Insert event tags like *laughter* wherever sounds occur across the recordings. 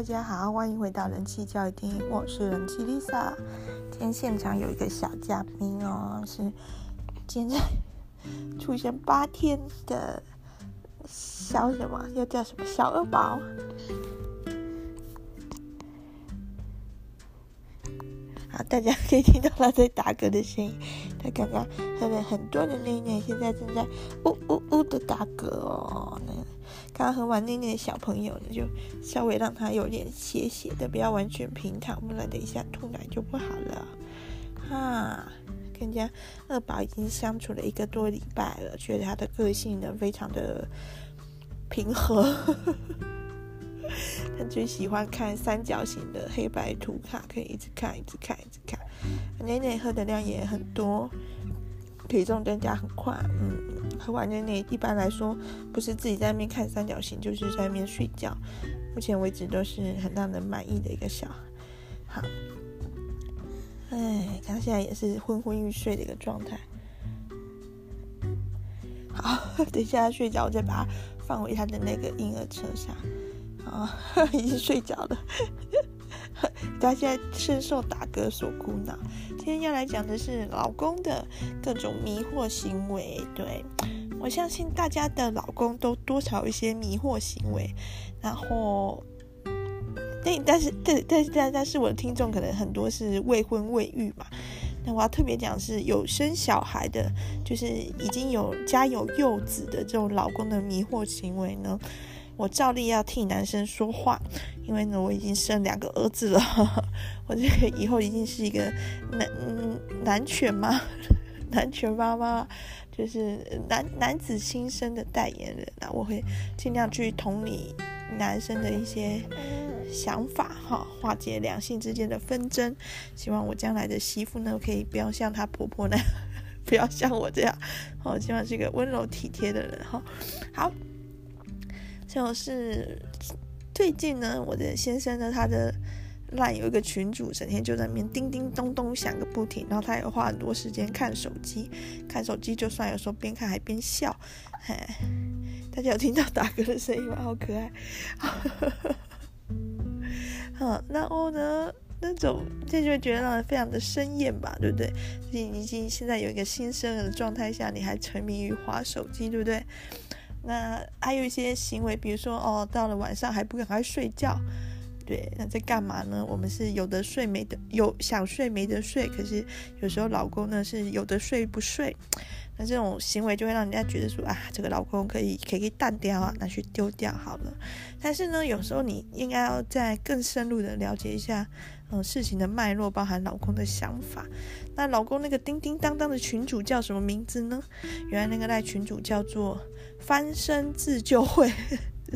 大家好，欢迎回到人气教育厅，我是人气 Lisa。今天现场有一个小嘉宾哦，是今天出现八天的小什么，又叫什么小二宝。好，大家可以听到他在打嗝的声音。他刚刚喝了很多的奶奶，现在正在呜呜呜的打嗝哦。刚喝完奶奶的小朋友呢，就稍微让他有点斜斜的，不要完全平躺，不然等一下吐奶就不好了。啊，跟家二宝已经相处了一个多礼拜了，觉得他的个性呢非常的平和。*laughs* 他最喜欢看三角形的黑白图卡，可以一直看，一直看，一直看。奶奶喝的量也很多，体重增加很快。嗯，喝完奶奶一般来说不是自己在那边看三角形，就是在那边睡觉。目前为止都是很让人满意的一个小孩。好，哎，他现在也是昏昏欲睡的一个状态。好，*laughs* 等一下他睡着，我再把他放回他的那个婴儿车上。啊，*laughs* 已经睡着了。*laughs* 大家深受打嗝所苦恼。今天要来讲的是老公的各种迷惑行为。对，我相信大家的老公都多少有一些迷惑行为。然后，但但是但但是但但是我的听众可能很多是未婚未育嘛。那我要特别讲是有生小孩的，就是已经有家有幼子的这种老公的迷惑行为呢。我照例要替男生说话，因为呢，我已经生两个儿子了，*laughs* 我这个以后一定是一个男男权妈，*laughs* 男权妈妈，就是男男子新生的代言人。那我会尽量去同理男生的一些想法，哈，化解两性之间的纷争。希望我将来的媳妇呢，可以不要像她婆婆那样，*laughs* 不要像我这样，我，希望是一个温柔体贴的人，哈，好。就是最近呢，我的先生呢，他的 LINE 有一个群主，整天就在那边叮叮咚咚响个不停，然后他也花很多时间看手机，看手机就算有时候边看还边笑，嘿，大家有听到打嗝的声音吗？好可爱，好，*laughs* 然后呢，那种这就觉得让人非常的生厌吧，对不对？你已经现在有一个新生儿的状态下，你还沉迷于划手机，对不对？那还有一些行为，比如说哦，到了晚上还不赶快睡觉，对，那在干嘛呢？我们是有得睡没得，有想睡没得睡，可是有时候老公呢是有得睡不睡，那这种行为就会让人家觉得说啊，这个老公可以可以淡掉啊，拿去丢掉好了。但是呢，有时候你应该要再更深入的了解一下，嗯，事情的脉络，包含老公的想法。那老公那个叮叮当当的群主叫什么名字呢？原来那个赖群主叫做。翻身自救会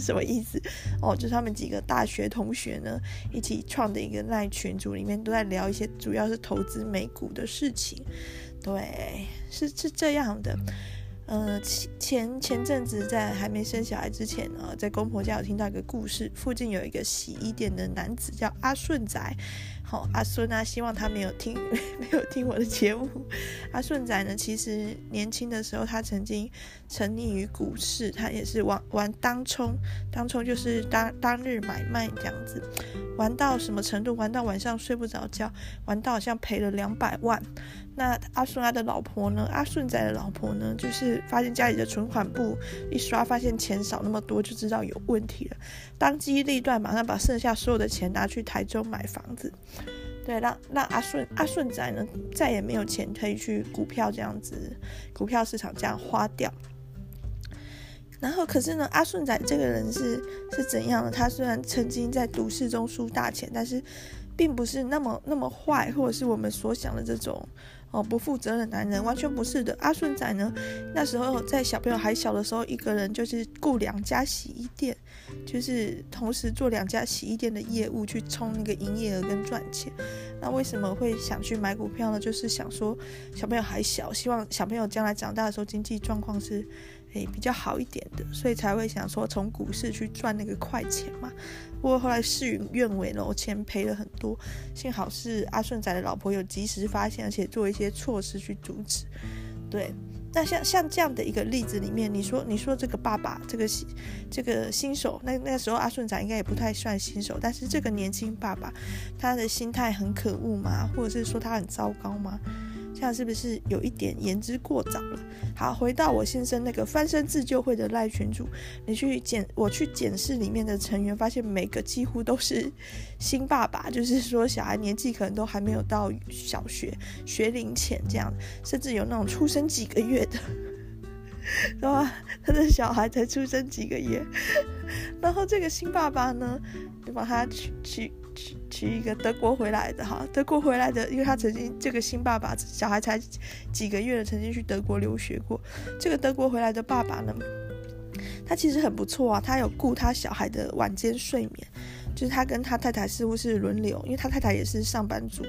什么意思？哦，就是他们几个大学同学呢，一起创的一个赖群组，里面都在聊一些主要是投资美股的事情。对，是是这样的。呃，前前阵子在还没生小孩之前呢，在公婆家有听到一个故事，附近有一个洗衣店的男子叫阿顺仔。好、阿顺啊，希望他没有听 *laughs* 没有听我的节目。阿顺仔呢，其实年轻的时候他曾经沉溺于股市，他也是玩玩当冲，当冲就是当当日买卖这样子，玩到什么程度？玩到晚上睡不着觉，玩到好像赔了两百万。那阿顺他的老婆呢？阿顺仔的老婆呢？就是发现家里的存款簿一刷，发现钱少那么多，就知道有问题了。当机立断，马上把剩下所有的钱拿去台中买房子。对，让让阿顺阿顺仔呢，再也没有钱可以去股票这样子，股票市场这样花掉。然后，可是呢，阿顺仔这个人是是怎样的？他虽然曾经在赌市中输大钱，但是并不是那么那么坏，或者是我们所想的这种。哦，不负责任的男人完全不是的。阿顺仔呢，那时候在小朋友还小的时候，一个人就是雇两家洗衣店，就是同时做两家洗衣店的业务，去冲那个营业额跟赚钱。那为什么会想去买股票呢？就是想说小朋友还小，希望小朋友将来长大的时候经济状况是。诶，比较好一点的，所以才会想说从股市去赚那个快钱嘛。不过后来事与愿违了，我钱赔了很多。幸好是阿顺仔的老婆有及时发现，而且做一些措施去阻止。对，那像像这样的一个例子里面，你说你说这个爸爸，这个新这个新手，那那时候阿顺长应该也不太算新手，但是这个年轻爸爸，他的心态很可恶吗？或者是说他很糟糕吗？那是不是有一点言之过早了？好，回到我先生那个翻身自救会的赖群主，你去检，我去检视里面的成员，发现每个几乎都是新爸爸，就是说小孩年纪可能都还没有到小学学龄前这样，甚至有那种出生几个月的，知道吧？他的小孩才出生几个月，*laughs* 然后这个新爸爸呢，就把他去去。娶一个德国回来的哈，德国回来的，因为他曾经这个新爸爸小孩才几个月了，曾经去德国留学过。这个德国回来的爸爸呢，他其实很不错啊，他有顾他小孩的晚间睡眠，就是他跟他太太似乎是轮流，因为他太太也是上班族，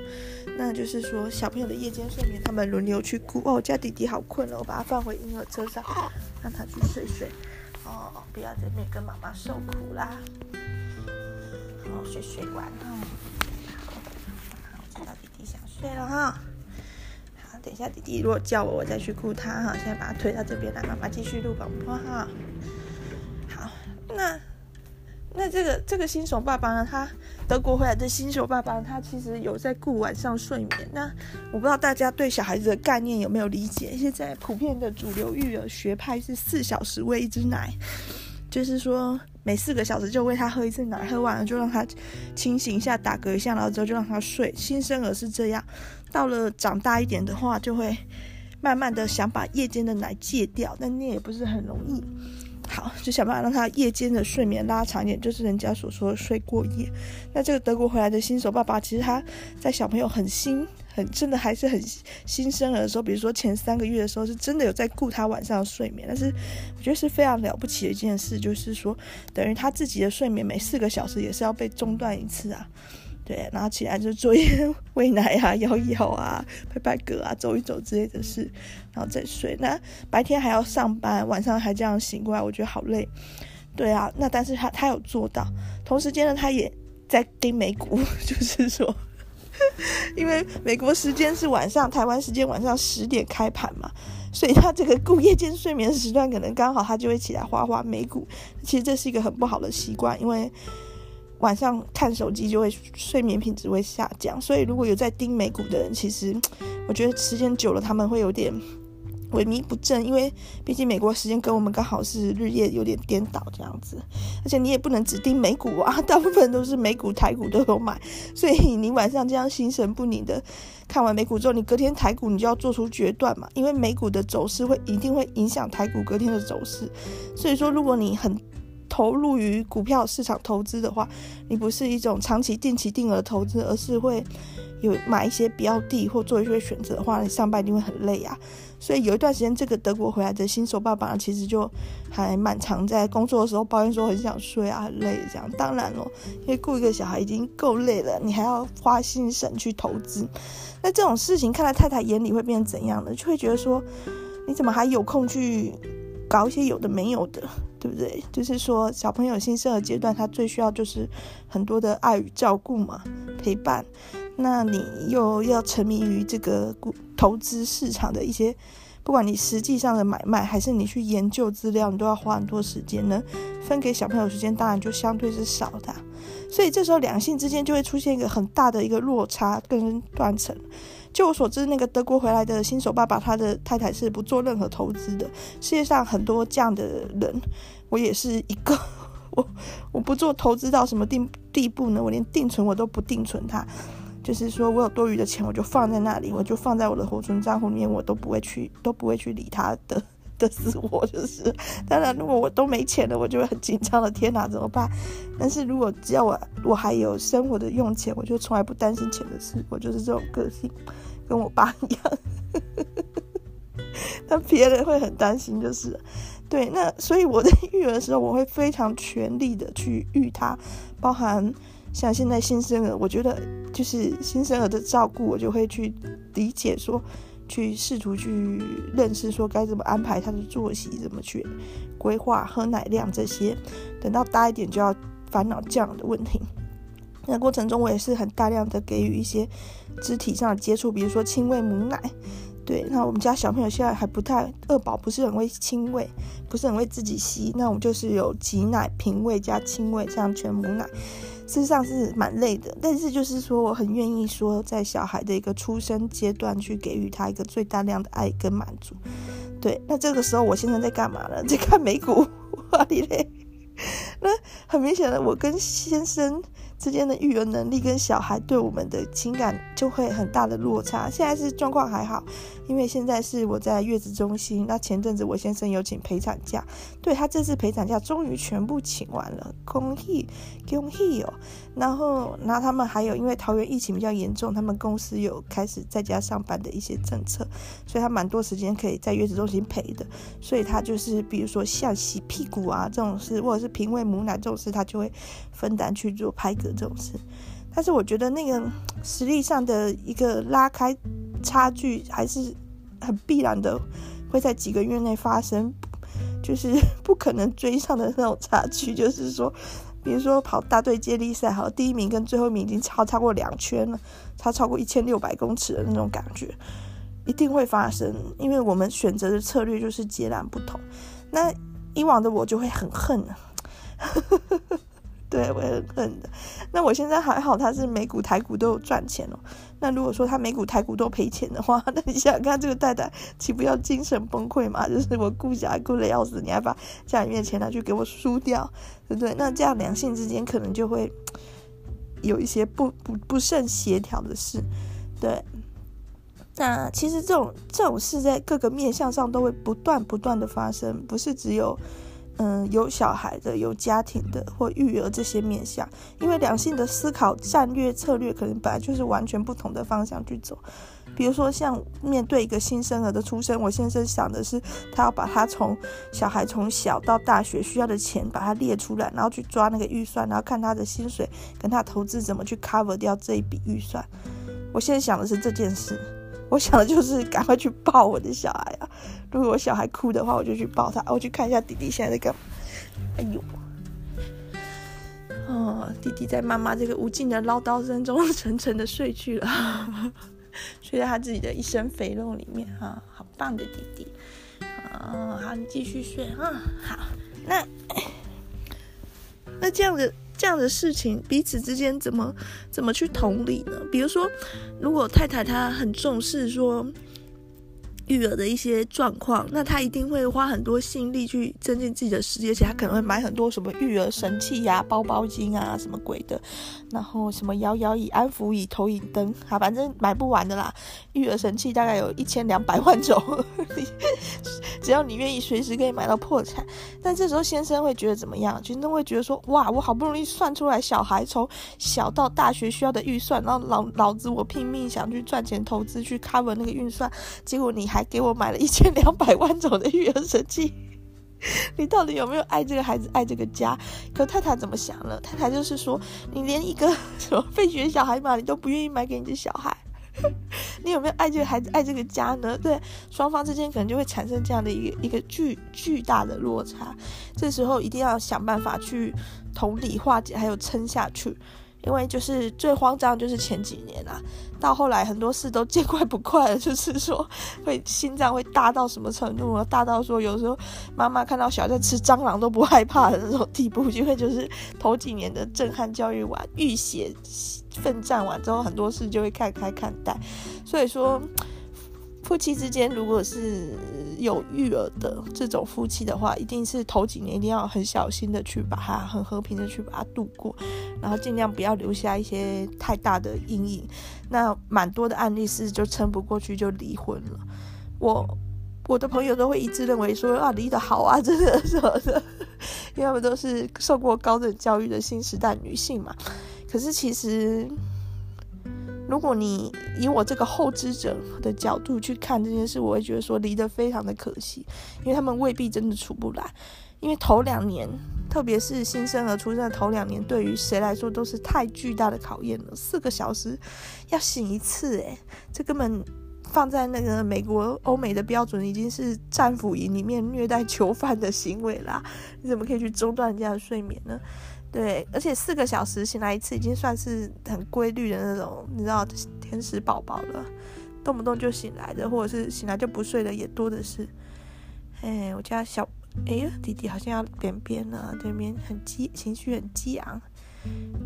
那就是说小朋友的夜间睡眠他们轮流去顾。哦，我家弟弟好困了，我把他放回婴儿车上，让他去睡睡。哦，不要在那边跟妈妈受苦啦。好，睡睡完哈，好，好，我知道弟弟想睡了哈。好，等一下弟弟如果叫我，我再去顾他哈。现在把他推到这边来，妈妈继续录广播哈。好，那那这个这个新手爸爸呢？他德国回来的新手爸爸，他其实有在顾晚上睡眠。那我不知道大家对小孩子的概念有没有理解？现在普遍的主流育儿学派是四小时喂一只奶，就是说。每四个小时就喂他喝一次奶，喝完了就让他清醒一下，打嗝一下，然后之后就让他睡。新生儿是这样，到了长大一点的话，就会慢慢的想把夜间的奶戒掉，但那也不是很容易。好，就想办法让他夜间的睡眠拉长一点，就是人家所说的睡过夜。那这个德国回来的新手爸爸，其实他在小朋友很新。很真的还是很新生儿的时候，比如说前三个月的时候，是真的有在顾他晚上的睡眠。但是我觉得是非常了不起的一件事，就是说等于他自己的睡眠每四个小时也是要被中断一次啊。对，然后起来就做一些 *laughs* 喂奶啊、摇一摇啊、拍拍嗝啊、走一走之类的事，然后再睡。那白天还要上班，晚上还这样醒过来，我觉得好累。对啊，那但是他他有做到，同时间呢，他也在盯美股，*laughs* 就是说。*laughs* 因为美国时间是晚上，台湾时间晚上十点开盘嘛，所以他这个顾夜间睡眠时段可能刚好他就会起来花花美股。其实这是一个很不好的习惯，因为晚上看手机就会睡眠品质会下降。所以如果有在盯美股的人，其实我觉得时间久了他们会有点。萎靡不振，因为毕竟美国时间跟我们刚好是日夜有点颠倒这样子，而且你也不能只盯美股啊，*laughs* 大部分都是美股、台股都有买，所以你晚上这样心神不宁的看完美股之后，你隔天台股你就要做出决断嘛，因为美股的走势会一定会影响台股隔天的走势，所以说如果你很投入于股票市场投资的话，你不是一种长期定期定额投资，而是会有买一些标的或做一些选择的话，你上班一定会很累啊。所以有一段时间，这个德国回来的新手爸爸其实就还蛮常在工作的时候抱怨说很想睡啊，很累这样。当然了，因为雇一个小孩已经够累了，你还要花心神去投资，那这种事情看在太太眼里会变成怎样呢？就会觉得说，你怎么还有空去搞一些有的没有的，对不对？就是说，小朋友新生儿阶段，他最需要就是很多的爱与照顾嘛，陪伴。那你又要沉迷于这个股投资市场的一些，不管你实际上的买卖，还是你去研究资料，你都要花很多时间呢。分给小朋友时间当然就相对是少的，所以这时候两性之间就会出现一个很大的一个落差跟断层。就我所知，那个德国回来的新手爸爸，他的太太是不做任何投资的。世界上很多这样的人，我也是一个。*laughs* 我我不做投资到什么地地步呢？我连定存我都不定存它。就是说我有多余的钱，我就放在那里，我就放在我的活存账户里面，我都不会去，都不会去理他的的死活。就是，当然，如果我都没钱了，我就会很紧张了。天哪，怎么办？但是如果只要我我还有生活的用钱，我就从来不担心钱的事。我就是这种个性，跟我爸一样。*laughs* 但别人会很担心，就是对。那所以我在育儿的时候，我会非常全力的去育他，包含。像现在新生儿，我觉得就是新生儿的照顾，我就会去理解说，去试图去认识说该怎么安排他的作息，怎么去规划喝奶量这些。等到大一点，就要烦恼这样的问题。那过程中，我也是很大量的给予一些肢体上的接触，比如说亲喂母奶。对，那我们家小朋友现在还不太二宝，不是很会亲喂，不是很会自己吸。那我们就是有挤奶、瓶喂加亲喂，这样全母奶，事实上是蛮累的。但是就是说，我很愿意说，在小孩的一个出生阶段，去给予他一个最大量的爱跟满足。对，那这个时候我现在在干嘛呢？*laughs* 在看美股，哇哩嘞！*laughs* 那很明显的，我跟先生。之间的育儿能力跟小孩对我们的情感就会很大的落差。现在是状况还好，因为现在是我在月子中心。那前阵子我先生有请陪产假，对，他这次陪产假终于全部请完了，恭喜恭喜哦！然后，然后他们还有因为桃园疫情比较严重，他们公司有开始在家上班的一些政策，所以他蛮多时间可以在月子中心陪的。所以他就是比如说像洗屁股啊这种事，或者是瓶喂母奶这种事，他就会分担去做拍。这种事，但是我觉得那个实力上的一个拉开差距还是很必然的，会在几个月内发生，就是 *laughs* 不可能追上的那种差距。就是说，比如说跑大队接力赛，好，第一名跟最后一名已经超超过两圈了，差超过一千六百公尺的那种感觉，一定会发生，因为我们选择的策略就是截然不同。那以往的我就会很恨啊。*laughs* 对，我也很恨的。那我现在还好，他是美股台股都有赚钱哦。那如果说他美股台股都赔钱的话，那你想想看，这个太太岂不要精神崩溃嘛？就是我顾小孩顾得要死，你还把家里面的钱拿去给我输掉，对不对？那这样两性之间可能就会有一些不不不甚协调的事。对，那其实这种这种事在各个面向上都会不断不断的发生，不是只有。嗯，有小孩的、有家庭的或育儿这些面向，因为两性的思考战略策略可能本来就是完全不同的方向去走。比如说，像面对一个新生儿的出生，我先生想的是，他要把他从小孩从小到大学需要的钱把它列出来，然后去抓那个预算，然后看他的薪水跟他投资怎么去 cover 掉这一笔预算。我现在想的是这件事。我想的就是赶快去抱我的小孩啊！如果小孩哭的话，我就去抱他。我去看一下弟弟现在在干嘛。哎呦，哦，弟弟在妈妈这个无尽的唠叨声中沉沉的睡去了，*laughs* 睡在他自己的一身肥肉里面啊！好棒的弟弟啊！好，你继续睡啊！好，那那这样子。这样的事情，彼此之间怎么怎么去同理呢？比如说，如果太太她很重视说。育儿的一些状况，那他一定会花很多心力去增进自己的事业，而且他可能会买很多什么育儿神器呀、包包巾啊、什么鬼的，然后什么摇摇椅、安抚椅、投影灯，啊，反正买不完的啦。育儿神器大概有一千两百万种，只要你愿意，随时可以买到破产。但这时候先生会觉得怎么样？先生会觉得说：哇，我好不容易算出来小孩从小到大学需要的预算，然后老老子我拼命想去赚钱投资去 cover 那个预算，结果你。还给我买了一千两百 *laughs* 万种的育儿神器，你到底有没有爱这个孩子，爱这个家？可太太怎么想了？太太就是说，你连一个 *laughs* 什么废学小孩嘛，你都不愿意买给你的小孩，*laughs* 你有没有爱这个孩子，爱这个家呢？对，双方之间可能就会产生这样的一个一个巨巨大的落差。这时候一定要想办法去同理化解，还有撑下去。因为就是最慌张，就是前几年啊，到后来很多事都见怪不怪了，就是说会心脏会大到什么程度？大到说有时候妈妈看到小孩在吃蟑螂都不害怕的那种地步，因为就是头几年的震撼教育完、浴血奋战完之后，很多事就会看开看待，所以说。夫妻之间，如果是有育儿的这种夫妻的话，一定是头几年一定要很小心的去把它很和平的去把它度过，然后尽量不要留下一些太大的阴影。那蛮多的案例是就撑不过去就离婚了。我我的朋友都会一致认为说啊，离得好啊，真的什么的，*laughs* 因为他们都是受过高等教育的新时代女性嘛。可是其实。如果你以我这个后知者的角度去看这件事，我会觉得说离得非常的可惜，因为他们未必真的出不来。因为头两年，特别是新生儿出生的头两年，对于谁来说都是太巨大的考验了。四个小时要醒一次，诶，这根本放在那个美国、欧美的标准，已经是战俘营里面虐待囚犯的行为啦。你怎么可以去中断人家的睡眠呢？对，而且四个小时醒来一次，已经算是很规律的那种，你知道天使宝宝了。动不动就醒来的，或者是醒来就不睡的也多的是。哎，我家小哎呀弟弟好像要便便了，这边很激，情绪很激昂，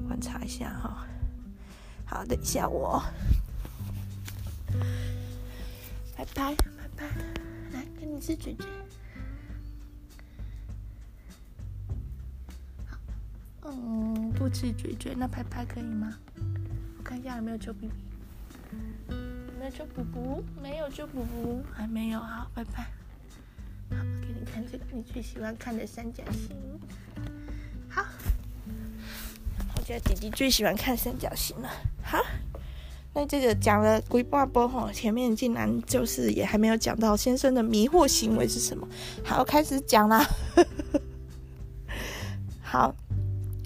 观察一下哈。好，等一下我拜拜拜拜，来跟你吃嘴嘴。嗯，不吃嘴嘴，那拍拍可以吗？我看一下有没有揪比比。没有揪布布，没有揪布布，还没有。好，拜拜。好，给你看这个你最喜欢看的三角形。好，我觉得弟弟最喜欢看三角形了。好，那这个讲了鬼话波吼，前面竟然就是也还没有讲到先生的迷惑行为是什么。好，开始讲啦。*laughs* 好，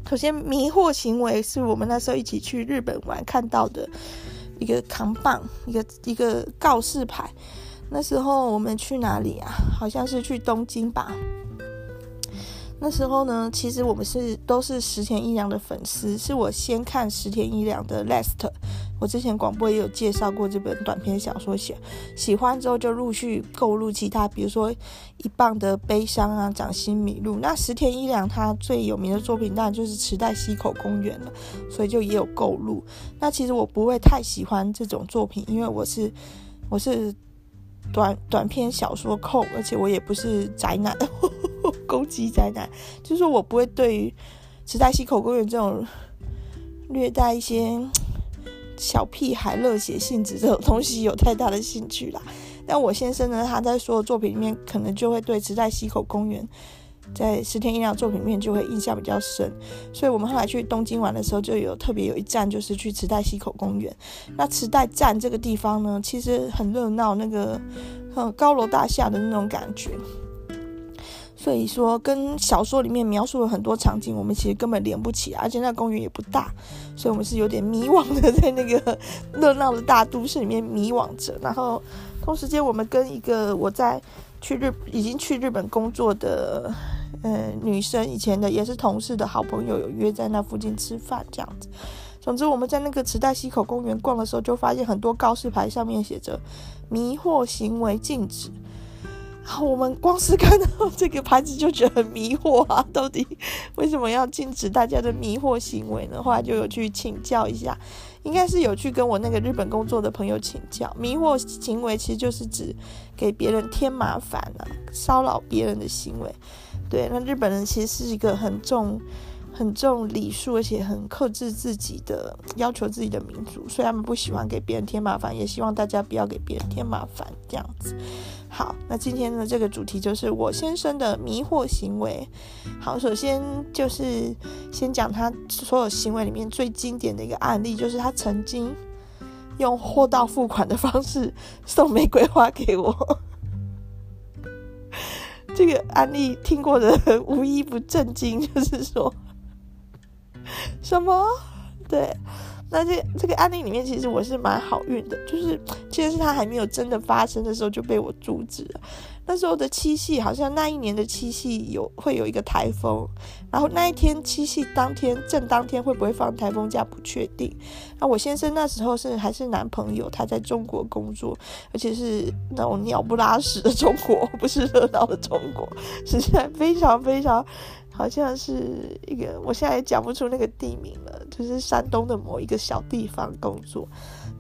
首先迷惑行为是我们那时候一起去日本玩看到的。一个扛棒，一个一个告示牌。那时候我们去哪里啊？好像是去东京吧。那时候呢，其实我们是都是石田一良的粉丝，是我先看石田一良的《Last》，我之前广播也有介绍过这本短篇小说，写喜欢之后就陆续购入其他，比如说《一磅的悲伤》啊，《掌心迷路》。那石田一良他最有名的作品当然就是《池袋西口公园》了，所以就也有购入。那其实我不会太喜欢这种作品，因为我是我是短短篇小说控，而且我也不是宅男。*laughs* 攻击宅男，就是我不会对于池袋西口公园这种略带一些小屁孩热血性质这种东西有太大的兴趣啦。*laughs* 但我先生呢，他在所有作品里面，可能就会对池袋西口公园在石田一良作品里面就会印象比较深。所以我们后来去东京玩的时候，就有特别有一站就是去池袋西口公园。那池袋站这个地方呢，其实很热闹，那个很高楼大厦的那种感觉。所以说，跟小说里面描述了很多场景，我们其实根本连不起，而且那公园也不大，所以我们是有点迷惘的，在那个热闹的大都市里面迷惘着。然后，同时间，我们跟一个我在去日已经去日本工作的呃女生，以前的也是同事的好朋友，有约在那附近吃饭这样子。总之，我们在那个池袋西口公园逛的时候，就发现很多告示牌上面写着“迷惑行为禁止”。我们光是看到这个牌子就觉得很迷惑啊！到底为什么要禁止大家的迷惑行为呢？后来就有去请教一下，应该是有去跟我那个日本工作的朋友请教。迷惑行为其实就是指给别人添麻烦啊，骚扰别人的行为。对，那日本人其实是一个很重、很重礼数，而且很克制自己的要求自己的民族，所以他们不喜欢给别人添麻烦，也希望大家不要给别人添麻烦，这样子。好，那今天的这个主题就是我先生的迷惑行为。好，首先就是先讲他所有行为里面最经典的一个案例，就是他曾经用货到付款的方式 *laughs* 送玫瑰花给我。这个案例听过的人无一不震惊，就是说什么？对。那这这个案例里面，其实我是蛮好运的，就是其实是他还没有真的发生的时候就被我阻止了。那时候的七夕，好像那一年的七夕有会有一个台风，然后那一天七夕当天正当天会不会放台风假不确定。那我先生那时候是还是男朋友，他在中国工作，而且是那种鸟不拉屎的中国，不是热闹的中国，实在非常非常。好像是一个，我现在也讲不出那个地名了，就是山东的某一个小地方工作，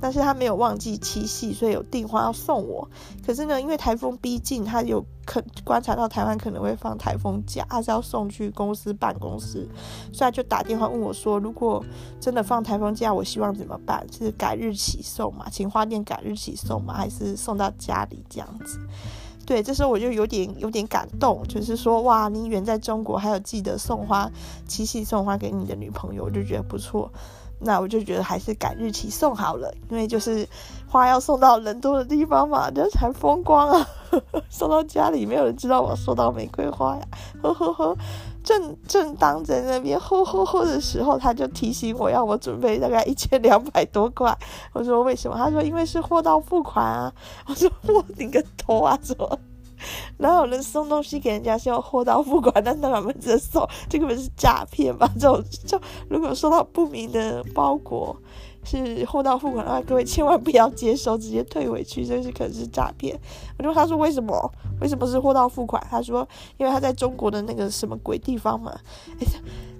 但是他没有忘记七夕，所以有订花要送我。可是呢，因为台风逼近，他有可观察到台湾可能会放台风假，他是要送去公司办公室，所以他就打电话问我说，如果真的放台风假，我希望怎么办？是改日期送嘛？请花店改日期送嘛？还是送到家里这样子？对，这时候我就有点有点感动，就是说，哇，你远在中国，还有记得送花，七夕送花给你的女朋友，我就觉得不错。那我就觉得还是改日期送好了，因为就是花要送到人多的地方嘛，这才风光啊。*laughs* 送到家里，没有人知道我收到玫瑰花呀，呵呵呵。正正当在那边吼吼吼的时候，他就提醒我要我准备大概一千两百多块。我说为什么？他说因为是货到付款啊。我说我顶个头啊！怎么？哪有人送东西给人家是要货到付款？但他们这送这个不是诈骗吧？这种就如果收到不明的包裹，是货到付款的话，各位千万不要接收，直接退回去，这是可能是诈骗。我就问他说为什么？为什么是货到付款？他说因为他在中国的那个什么鬼地方嘛。哎，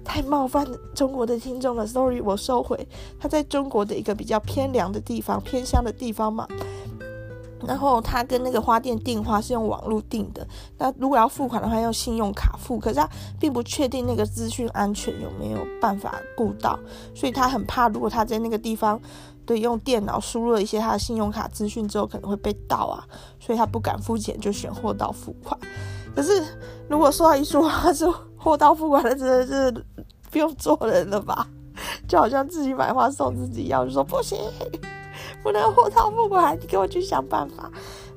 太冒犯中国的听众了，sorry，我收回。他在中国的一个比较偏凉的地方，偏乡的地方嘛。然后他跟那个花店订花是用网络订的，那如果要付款的话，用信用卡付。可是他并不确定那个资讯安全有没有办法顾到，所以他很怕，如果他在那个地方对用电脑输入了一些他的信用卡资讯之后，可能会被盗啊，所以他不敢付钱，就选货到付款。可是如果说一说他是货到付款的，真的是不用做人了吧？就好像自己买花送自己一样，就说不行。不能货到付款，你给我去想办法。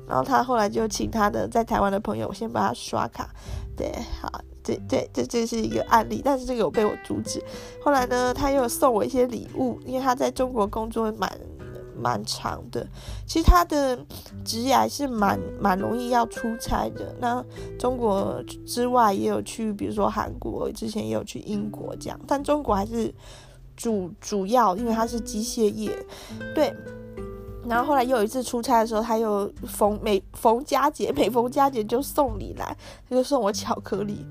然后他后来就请他的在台湾的朋友先帮他刷卡，对，好，对对，这这是一个案例，但是这个有被我阻止。后来呢，他又送我一些礼物，因为他在中国工作蛮蛮长的，其实他的职业还是蛮蛮容易要出差的。那中国之外也有去，比如说韩国，之前也有去英国这样，但中国还是主主要，因为他是机械业，对。然后后来又有一次出差的时候，他又逢每逢佳节，每逢佳节就送礼来，他就送我巧克力，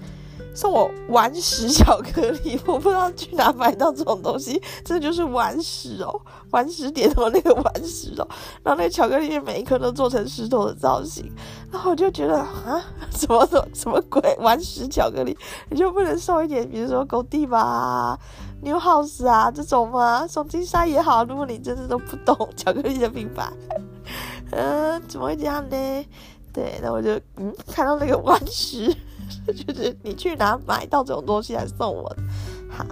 送我顽石巧克力，我不知道去哪买到这种东西，这就是顽石哦，顽石点头那个顽石哦，然后那个巧克力每一颗都做成石头的造型，然后我就觉得啊，什么什么什么鬼顽石巧克力，你就不能送一点，比如说狗地吧。New House 啊，这种吗？送金沙也好。如果你真的都不懂 *laughs* 巧克力的品牌，嗯、*laughs* 怎么会这样呢？对，那我就嗯，看到那个顽石，*laughs* 就是你去哪买到这种东西来送我？好，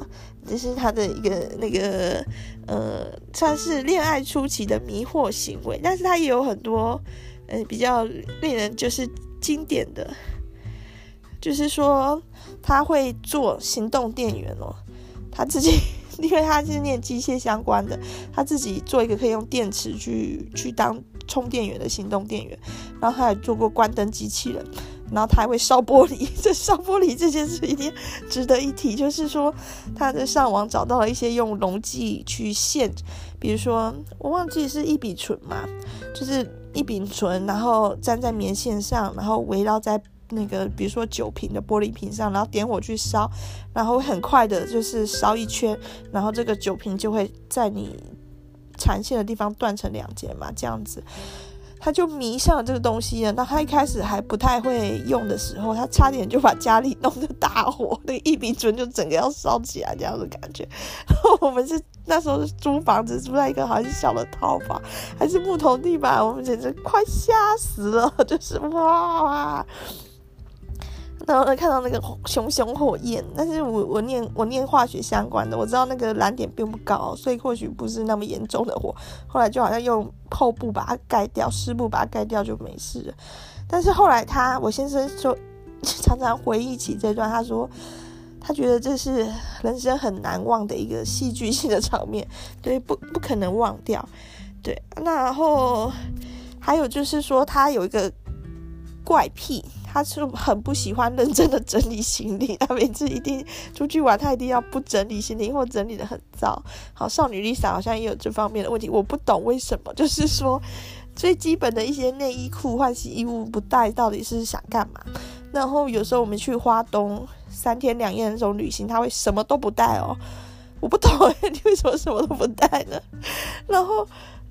这是他的一个那个呃，算是恋爱初期的迷惑行为，但是他也有很多呃比较令人就是经典的，就是说他会做行动电源哦。他自己，*laughs* 因为他是念机械相关的，他自己做一个可以用电池去去当充电源的行动电源，然后他还做过关灯机器人，然后他还会烧玻璃。*laughs* 这烧玻璃这件事一定值得一提，就是说他在上网找到了一些用溶剂去线，比如说我忘记是异丙醇嘛，就是异丙醇，然后粘在棉线上，然后围绕在。那个，比如说酒瓶的玻璃瓶上，然后点火去烧，然后很快的，就是烧一圈，然后这个酒瓶就会在你缠线的地方断成两截嘛，这样子，他就迷上了这个东西了。那他一开始还不太会用的时候，他差点就把家里弄得大火，那个异丙醇就整个要烧起来这样的感觉。*laughs* 我们是那时候是租房子，住在一个很小的套房，还是木头地板，我们简直快吓死了，就是哇。然后，看到那个熊熊火焰，但是我我念我念化学相关的，我知道那个燃点并不高，所以或许不是那么严重的火。后来就好像用厚布把它盖掉，湿布把它盖掉就没事了。但是后来他，我先生就常常回忆起这段，他说他觉得这是人生很难忘的一个戏剧性的场面，对，不不可能忘掉。对，那然后还有就是说他有一个怪癖。他是很不喜欢认真的整理行李，他每次一定出去玩，他一定要不整理行李或整理得很糟。好，少女 Lisa 好像也有这方面的问题，我不懂为什么，就是说最基本的一些内衣裤、换洗衣物不带，到底是想干嘛？然后有时候我们去花东三天两夜那种旅行，他会什么都不带哦，我不懂诶，你为什么什么都不带呢？然后。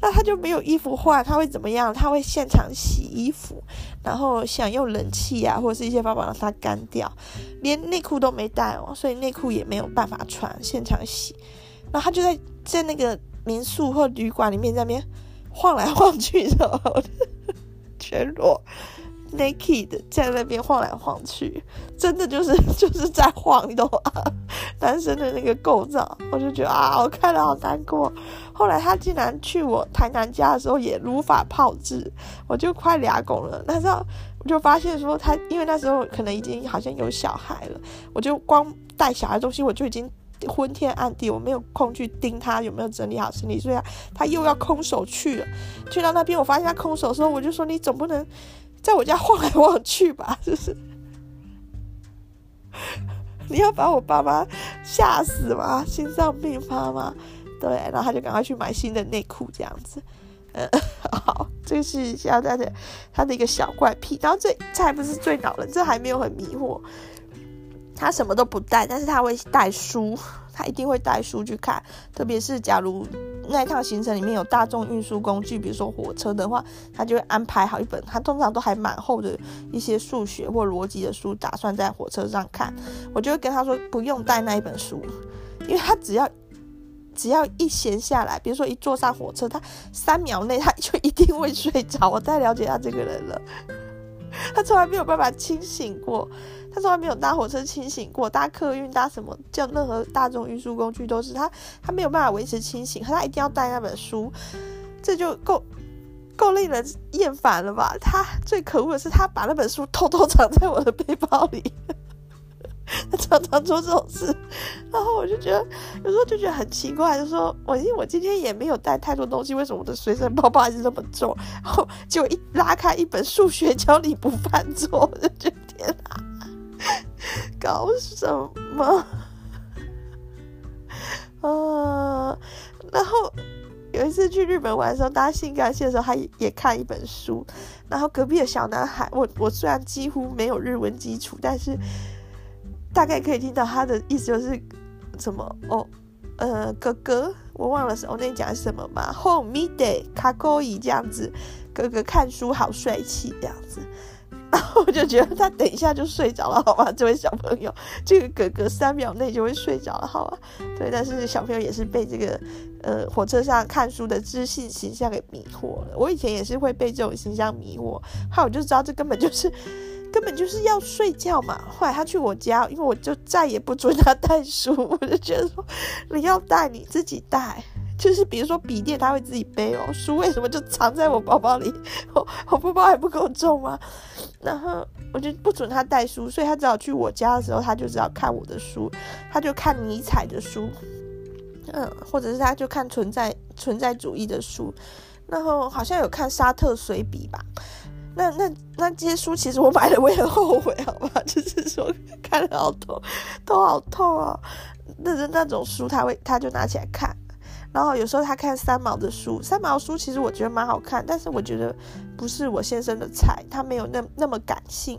那他就没有衣服换，他会怎么样？他会现场洗衣服，然后想用冷气啊，或者是一些方法让它干掉，连内裤都没带哦，所以内裤也没有办法穿，现场洗。然后他就在在那个民宿或旅馆里面在那边晃来晃去的，*laughs* 全裸。Naked 在那边晃来晃去，真的就是就是在晃，你懂吗？*laughs* 男生的那个构造，我就觉得啊，我看了好难过。后来他竟然去我台南家的时候也如法炮制，我就快俩拱了。那时候我就发现说他，因为那时候可能已经好像有小孩了，我就光带小孩的东西我就已经昏天暗地，我没有空去盯他有没有整理好行李，所以他又要空手去了。去到那边，我发现他空手的时候，我就说你总不能。在我家晃来晃去吧，就是 *laughs* 你要把我爸妈吓死吗？心脏病发吗？对，然后他就赶快去买新的内裤这样子。嗯，*laughs* 好，这个是现在的他的一个小怪癖。然后这这还不是最恼人，这还没有很迷惑。他什么都不带，但是他会带书，他一定会带书去看。特别是假如那一趟行程里面有大众运输工具，比如说火车的话，他就会安排好一本，他通常都还蛮厚的一些数学或逻辑的书，打算在火车上看。我就会跟他说不用带那一本书，因为他只要只要一闲下来，比如说一坐上火车，他三秒内他就一定会睡着。我太了解他这个人了，*laughs* 他从来没有办法清醒过。他从来没有搭火车清醒过，搭客运搭什么叫任何大众运输工具都是他，他没有办法维持清醒，他一定要带那本书，这就够够令人厌烦了吧？他最可恶的是，他把那本书偷偷藏在我的背包里，*laughs* 他常常做这种事，然后我就觉得有时候就觉得很奇怪，就说我因为我今天也没有带太多东西，为什么我的随身包包还是那么重？*laughs* 然后就一拉开一本数学教你不犯错，我就觉得天哪！搞什么？*laughs* 啊！然后有一次去日本玩的时候，搭新干线的时候，他也看一本书。然后隔壁的小男孩，我我虽然几乎没有日文基础，但是大概可以听到他的意思，就是什么哦，呃，哥哥，我忘了是我那讲什么嘛？后米得卡高伊这样子，哥哥看书好帅气这样子。*laughs* 然后我就觉得他等一下就睡着了，好吗？这位小朋友，这个哥哥三秒内就会睡着了，好吗？对，但是小朋友也是被这个呃火车上看书的知性形象给迷惑了。我以前也是会被这种形象迷惑，后来我就知道这根本就是根本就是要睡觉嘛。后来他去我家，因为我就再也不准他带书，*laughs* 我就觉得说你要带你自己带。就是比如说笔电他会自己背哦，书为什么就藏在我包包里？*laughs* 我我包包还不够重吗？然后我就不准他带书，所以他只好去我家的时候，他就只好看我的书，他就看尼采的书，嗯，或者是他就看存在存在主义的书，然后好像有看沙特随笔吧。那那那这些书其实我买了，我也很后悔，好吧？*laughs* 就是说看了好痛，头好痛啊、哦！那那那种书他会他就拿起来看。然后有时候他看三毛的书，三毛书其实我觉得蛮好看，但是我觉得不是我先生的菜，他没有那那么感性，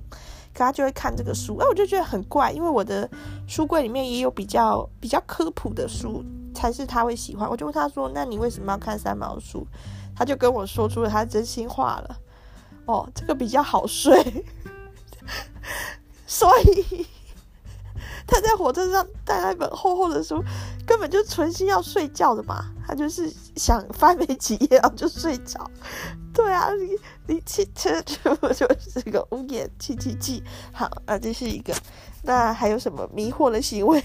可他就会看这个书，哎，我就觉得很怪，因为我的书柜里面也有比较比较科普的书，才是他会喜欢。我就问他说：“那你为什么要看三毛书？”他就跟我说出了他真心话了，哦，这个比较好睡，*laughs* 所以。*laughs* 他在火车上带那本厚厚的书，根本就存心要睡觉的嘛。他就是想翻没几页，然后就睡着。*laughs* 对啊，你你汽车就就是个乌眼七七七。好，啊，这是一个。那还有什么迷惑的行为？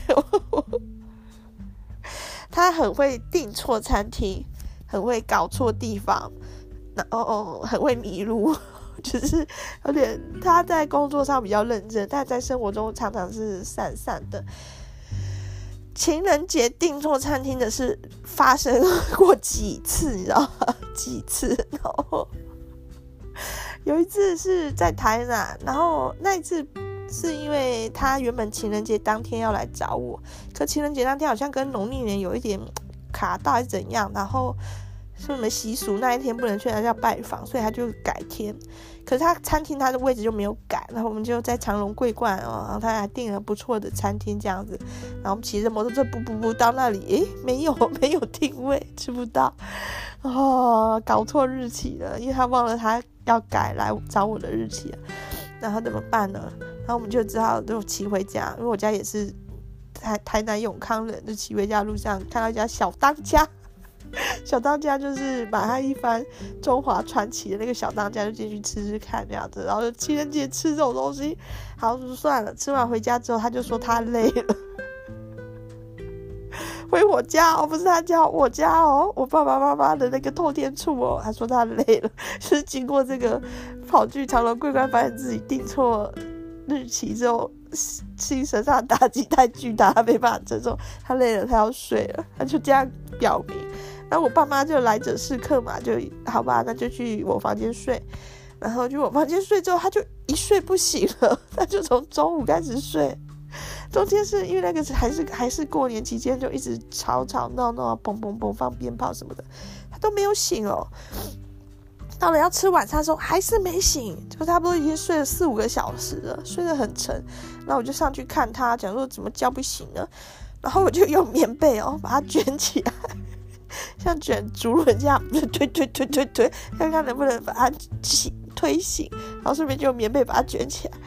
他很会订错餐厅，很会搞错地方，然后很会迷路。就是有点，他在工作上比较认真，但在生活中常常是散散的。情人节订错餐厅的事发生过几次，你知道吗？几次，然后有一次是在台南，然后那一次是因为他原本情人节当天要来找我，可情人节当天好像跟农历年有一点卡到还是怎样，然后。是我们习俗那一天不能去他家拜访，所以他就改天。可是他餐厅他的位置就没有改，然后我们就在长隆桂冠哦，然后他还订了不错的餐厅这样子。然后我们骑着摩托车不不不到那里，诶，*laughs* 没有 *laughs* 没有定位，吃不到。哦，搞错日期了，因为他忘了他要改来找我的日期了。然后怎么办呢？然后我们就只好就骑回家，因为我家也是台台南永康人，就骑回家路上看到一家小当家。*laughs* 小当家就是把他一番中华传奇的那个小当家就进去吃吃看这样子，然后就情人节吃这种东西，好就算了。吃完回家之后，他就说他累了，*laughs* 回我家哦，不是他家，我家哦，我爸爸妈妈的那个透天厝哦。他说他累了，*laughs* 就是经过这个跑去长隆桂冠，发现自己订错日期之后，精神上打击太巨大，他没办法承受，他累了，他要睡了，他就这样表明。然后我爸妈就来者是客嘛，就好吧，那就去我房间睡。然后去我房间睡之后，他就一睡不醒了，*laughs* 他就从中午开始睡，中间是因为那个还是还是过年期间，就一直吵吵闹闹，砰砰砰放鞭炮什么的，他都没有醒哦。到了要吃晚餐的时候还是没醒，就差不多已经睡了四五个小时了，睡得很沉。然后我就上去看他，讲说怎么叫不醒呢？然后我就用棉被哦把它卷起来，*laughs* 像卷竹轮这样推推推推推，看看能不能把它起推醒。然后顺便就用棉被把它卷起来，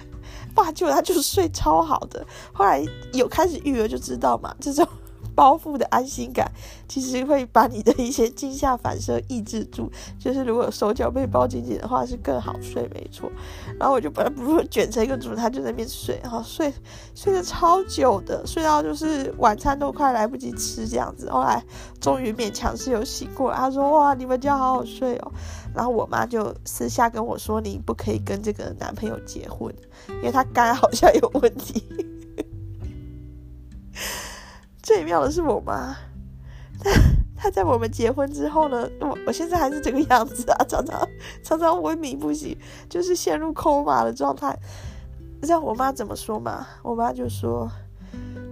哇！结果他就是睡超好的。后来有开始育儿就知道嘛，这种。包覆的安心感，其实会把你的一些惊吓反射抑制住。就是如果手脚被包紧紧的话，是更好睡，没错。然后我就把它不是卷成一个组，他就在那边睡，然后睡睡得超久的，睡到就是晚餐都快来不及吃这样子。后来终于勉强是有醒过来，他说：“哇，你们家好好睡哦。”然后我妈就私下跟我说：“你不可以跟这个男朋友结婚，因为他肝好像有问题。”最妙的是我妈，她她在我们结婚之后呢，我我现在还是这个样子啊，*laughs* 常常常常昏迷不醒，就是陷入 coma 的状态。你知道我妈怎么说吗？我妈就说：“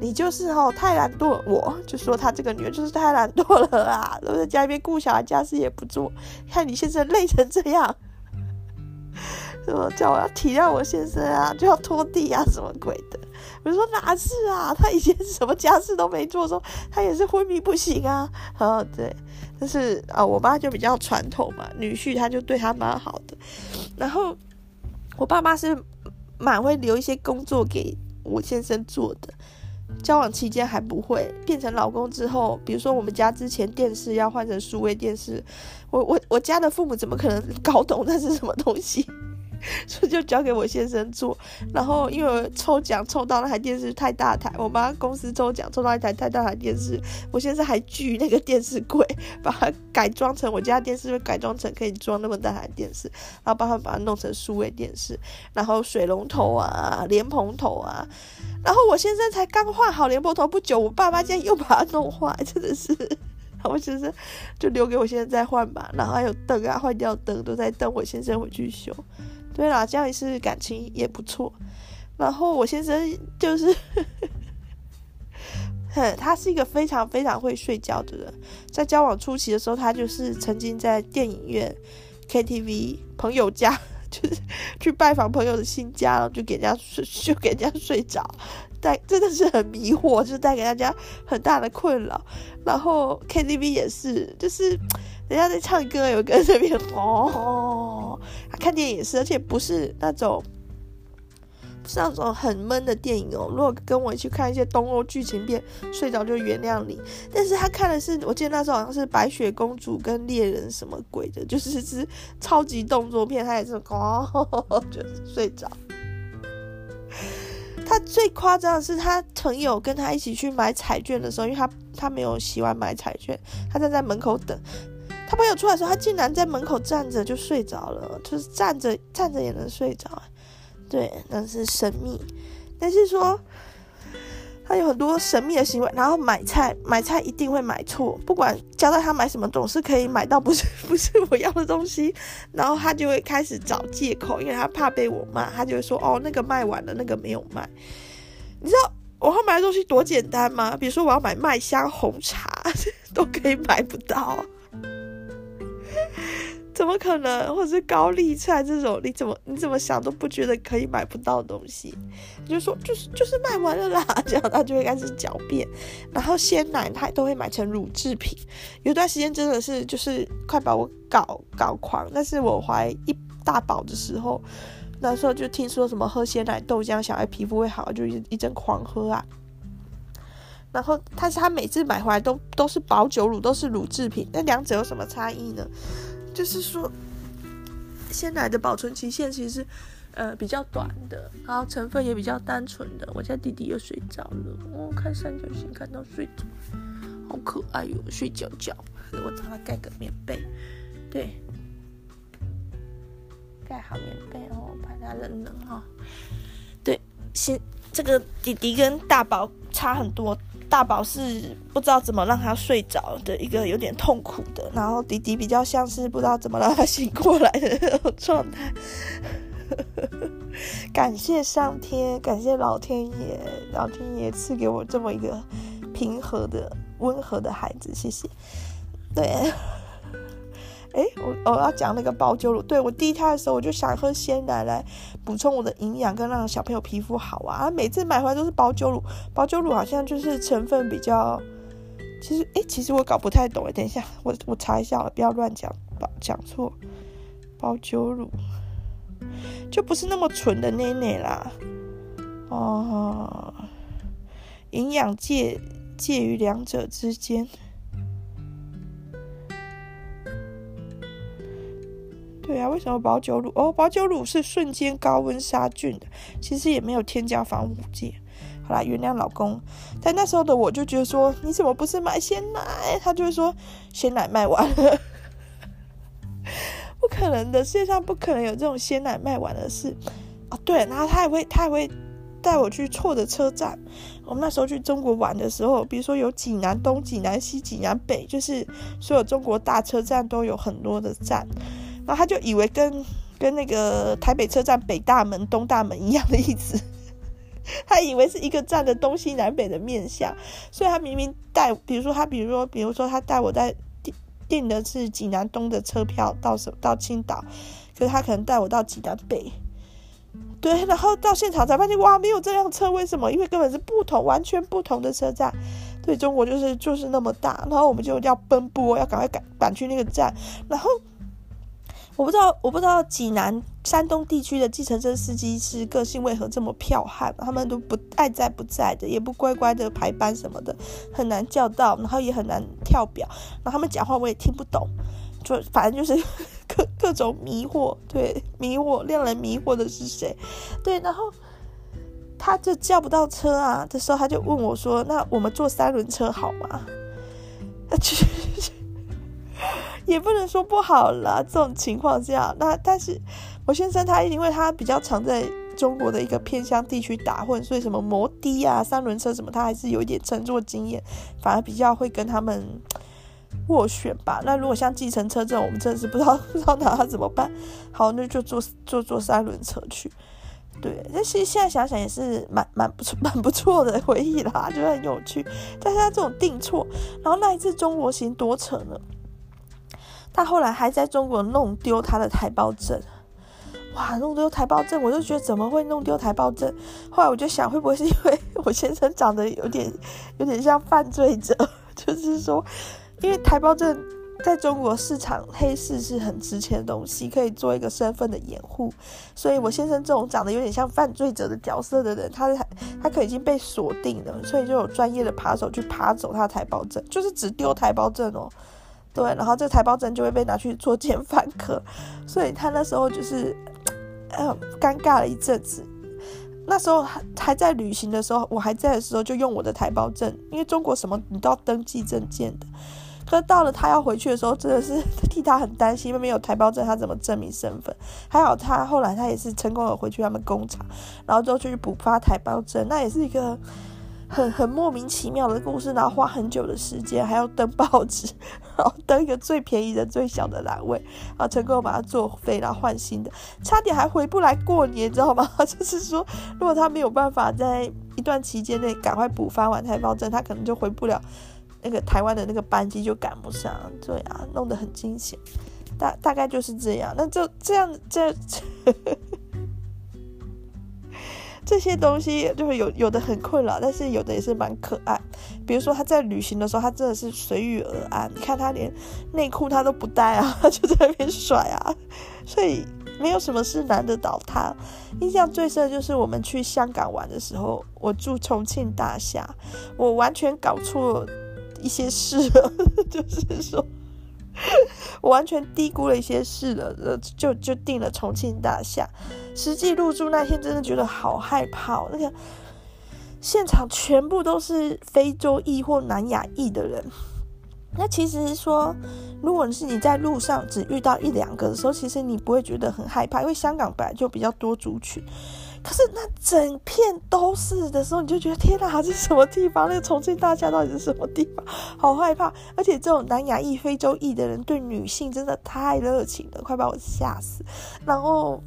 你就是哦，太懒惰。”我就说她这个女儿就是太懒惰了啊，都在家里面顾小孩，家事也不做。看你先生累成这样，*laughs* 什么叫我要体谅我先生啊，就要拖地啊，什么鬼的。我说哪是啊？他以前什么家事都没做说，他也是昏迷不醒啊。哦，对，但是啊，我妈就比较传统嘛，女婿他就对他蛮好的。然后我爸妈是蛮会留一些工作给我先生做的。交往期间还不会，变成老公之后，比如说我们家之前电视要换成数位电视，我我我家的父母怎么可能搞懂那是什么东西？所以就交给我先生做，然后因为抽奖抽到那台电视太大台，我妈公司抽奖抽到一台太大台电视，我先生还锯那个电视柜，把它改装成我家电视会改装成可以装那么大台电视，然后帮他把它弄成数位电视，然后水龙头啊、莲蓬头啊，然后我先生才刚换好莲蓬头不久，我爸妈竟然又把它弄坏，真的是，*laughs* 我先生就留给我先生再换吧，然后还有灯啊，坏掉灯都在等我先生回去修。对啦，这样也是感情也不错。然后我先生就是，*laughs* 哼，他是一个非常非常会睡觉的人。在交往初期的时候，他就是曾经在电影院、KTV、朋友家，*laughs* 就是去拜访朋友的新家，然后就给人家睡，*laughs* 就给人家睡着，带真的是很迷惑，就是带给大家很大的困扰。然后 KTV 也是，就是。人家在唱歌，有个在那边哦。看电影也是，而且不是那种，不是那种很闷的电影哦。如果跟我一去看一些东欧剧情片，睡着就原谅你。但是他看的是，我记得那时候好像是白雪公主跟猎人什么鬼的，就是是超级动作片，他也是哦，*laughs* 就是睡着。他最夸张的是，他朋友跟他一起去买彩券的时候，因为他他没有喜欢买彩券，他站在门口等。他朋友出来的时候，他竟然在门口站着就睡着了，就是站着站着也能睡着，对，那是神秘。但是说他有很多神秘的行为，然后买菜买菜一定会买错，不管交代他买什么，总是可以买到不是 *laughs* 不是我要的东西，然后他就会开始找借口，因为他怕被我骂，他就会说哦，那个卖完了，那个没有卖。你知道我要买的东西多简单吗？比如说我要买麦香红茶，*laughs* 都可以买不到。怎么可能？或者是高丽菜这种，你怎么你怎么想都不觉得可以买不到东西，你就说就是就是卖完了啦，*laughs* 这样他就会开始狡辩。然后鲜奶他都会买成乳制品，有段时间真的是就是快把我搞搞狂。但是我怀一大宝的时候，那时候就听说什么喝鲜奶豆浆小孩皮肤会好，就一一阵狂喝啊。然后，但是他每次买回来都都是保久乳，都是乳制品，那两者有什么差异呢？就是说，鲜奶的保存期限其实呃比较短的，然后成分也比较单纯的。我家弟弟又睡着了，我、看三角形看到睡着，好可爱哟，睡觉觉。我帮他盖个棉被，对，盖好棉被哦，怕他冷冷哈。对，先这个弟弟跟大宝差很多。大宝是不知道怎么让他睡着的一个有点痛苦的，然后迪迪比较像是不知道怎么让他醒过来的那种状态。*laughs* 感谢上天，感谢老天爷，老天爷赐给我这么一个平和的、温和的孩子，谢谢。对，哎，我我要讲那个保酒乳，对，我第一胎的时候，我就想喝鲜奶来补充我的营养，跟让小朋友皮肤好啊。每次买回来都是保酒乳，保酒乳好像就是成分比较，其实哎，其实我搞不太懂哎，等一下，我我查一下了，不要乱讲，讲错。保酒乳就不是那么纯的奶奶啦，哦，营养介介于两者之间。对啊，为什么保酒乳？哦，保酒乳是瞬间高温杀菌的，其实也没有添加防腐剂。好啦，原谅老公。但那时候的我就觉得说，你怎么不是买鲜奶？他就会说，鲜奶卖完了。*laughs* 不可能的，世界上不可能有这种鲜奶卖完的事啊！对，然后他还会，他还会带我去错的车站。我们那时候去中国玩的时候，比如说有济南东、济南西、济南北，就是所有中国大车站都有很多的站。然后他就以为跟跟那个台北车站北大门、东大门一样的意思，*laughs* 他以为是一个站的东西南北的面向，所以他明明带，比如说他，比如说，比如说他带我在。订订的是济南东的车票到什到青岛，可是他可能带我到济南北，对，然后到现场才发现哇，没有这辆车，为什么？因为根本是不同，完全不同的车站。对，中国就是就是那么大，然后我们就要奔波，要赶快赶赶去那个站，然后。我不知道，我不知道济南山东地区的计程车司机是个性为何这么剽悍，他们都不爱在不在的，也不乖乖的排班什么的，很难叫到，然后也很难跳表，然后他们讲话我也听不懂，就反正就是 *laughs* 各各种迷惑，对，迷惑，让人迷惑的是谁？对，然后他就叫不到车啊的时候，他就问我说：“那我们坐三轮车好吗？”他去。也不能说不好啦，这种情况下，那但是我先生他因为他比较常在中国的一个偏乡地区打混，所以什么摩的啊、三轮车什么，他还是有一点乘坐经验，反而比较会跟他们斡旋吧。那如果像计程车这种，我们真的是不知道不知道拿他怎么办。好，那就坐坐坐三轮车去。对，但是现在想想也是蛮蛮不错蛮不错的回忆啦，就很有趣。但是他这种定错，然后那一次中国行多扯呢？他后来还在中国弄丢他的台胞证，哇，弄丢台胞证，我就觉得怎么会弄丢台胞证？后来我就想，会不会是因为我先生长得有点 *laughs* 有点像犯罪者？*laughs* 就是说，因为台胞证在中国市场黑市是很值钱的东西，可以做一个身份的掩护，所以我先生这种长得有点像犯罪者的角色的人，他他可已经被锁定了，所以就有专业的扒手去扒走他的台胞证，就是只丢台胞证哦。对，然后这个台胞证就会被拿去作奸犯科，所以他那时候就是，呃，尴尬了一阵子。那时候还还在旅行的时候，我还在的时候就用我的台胞证，因为中国什么你都要登记证件的。可是到了他要回去的时候，真的是 *laughs* 替他很担心，因为没有台胞证，他怎么证明身份？还好他后来他也是成功的回去他们工厂，然后就去补发台胞证，那也是一个。很很莫名其妙的故事，然后花很久的时间，还要登报纸，*laughs* 然后登一个最便宜的、最小的栏位，然后成功把它作废，然后换新的，差点还回不来过年，知道吗？*laughs* 就是说，如果他没有办法在一段期间内赶快补发完台胞证，他可能就回不了那个台湾的那个班机，就赶不上。对啊，弄得很惊险，大大概就是这样。那就这样，这。*laughs* 这些东西就是有有的很困扰，但是有的也是蛮可爱。比如说他在旅行的时候，他真的是随遇而安。你看他连内裤他都不带啊，他 *laughs* 就在那边甩啊，所以没有什么事难得倒他。印象最深的就是我们去香港玩的时候，我住重庆大厦，我完全搞错一些事，*laughs* 就是说。*laughs* 我完全低估了一些事了，就就订了重庆大厦。实际入住那天，真的觉得好害怕。那个现场全部都是非洲裔或南亚裔的人。那其实说，如果是你在路上只遇到一两个的时候，其实你不会觉得很害怕，因为香港本来就比较多族群。可是那整片都是的时候，你就觉得天哪，这是什么地方？那个重庆大厦到底是什么地方？好害怕！而且这种南亚裔、非洲裔的人对女性真的太热情了，快把我吓死。然后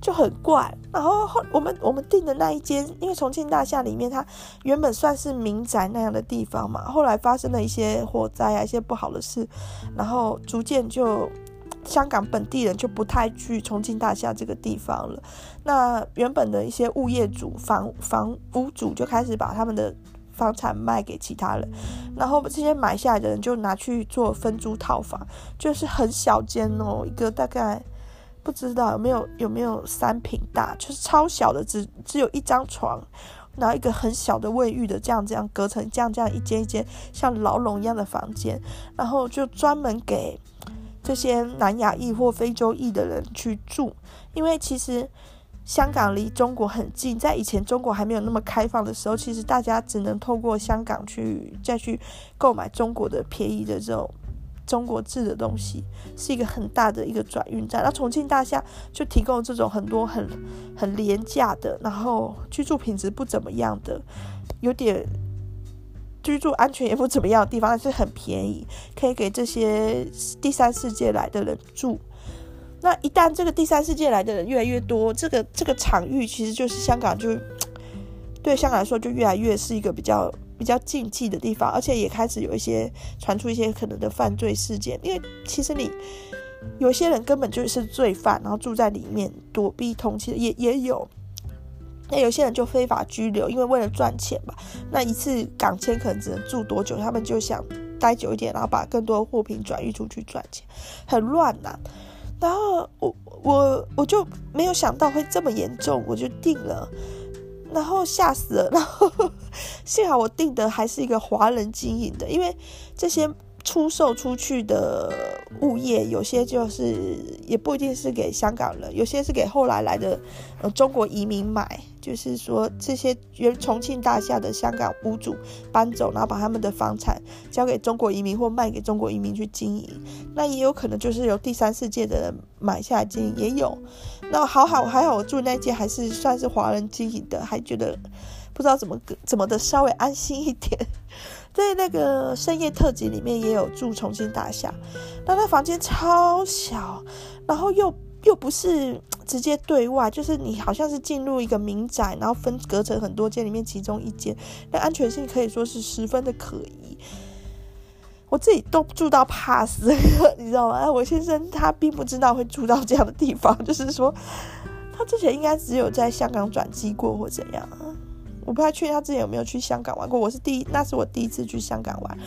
就很怪。然后后我们我们订的那一间，因为重庆大厦里面它原本算是民宅那样的地方嘛，后来发生了一些火灾啊，一些不好的事，然后逐渐就香港本地人就不太去重庆大厦这个地方了。那原本的一些物业主、房房屋主就开始把他们的房产卖给其他人，然后这些买下来的人就拿去做分租套房，就是很小间哦，一个大概不知道有没有有没有三平大，就是超小的，只只有一张床，然后一个很小的卫浴的这样这样隔成这样这样一间一间像牢笼一样的房间，然后就专门给这些南亚裔或非洲裔的人去住，因为其实。香港离中国很近，在以前中国还没有那么开放的时候，其实大家只能透过香港去再去购买中国的便宜的这种中国制的东西，是一个很大的一个转运站。那重庆大厦就提供这种很多很很廉价的，然后居住品质不怎么样的，有点居住安全也不怎么样的地方，但是很便宜，可以给这些第三世界来的人住。那一旦这个第三世界来的人越来越多，这个这个场域其实就是香港就，对香港来说就越来越是一个比较比较禁忌的地方，而且也开始有一些传出一些可能的犯罪事件。因为其实你有些人根本就是罪犯，然后住在里面躲避通缉，也也有。那有些人就非法居留，因为为了赚钱嘛。那一次港签可能只能住多久？他们就想待久一点，然后把更多的货品转运出去赚钱，很乱呐、啊。然后我我我就没有想到会这么严重，我就订了，然后吓死了。然后幸好我订的还是一个华人经营的，因为这些。出售出去的物业，有些就是也不一定是给香港人，有些是给后来来的呃中国移民买。就是说，这些原重庆大厦的香港屋主搬走，然后把他们的房产交给中国移民或卖给中国移民去经营。那也有可能就是由第三世界的人买下来经营，也有。那好好还好，我住那间还是算是华人经营的，还觉得不知道怎么怎么的稍微安心一点。在那个深夜特辑里面也有住重庆大厦，那那房间超小，然后又又不是 *tsk* 直接对外，就是你好像是进入一个民宅，然后分隔成很多间里面其中一间，那安全性可以说是十分的可疑。我自己都住到怕死，*laughs* 你知道吗？我先生他并不知道会住到这样的地方，*laughs* 就是说他之前应该只有在香港转机过或怎样。我不太确定他之前有没有去香港玩过。我是第一，那是我第一次去香港玩。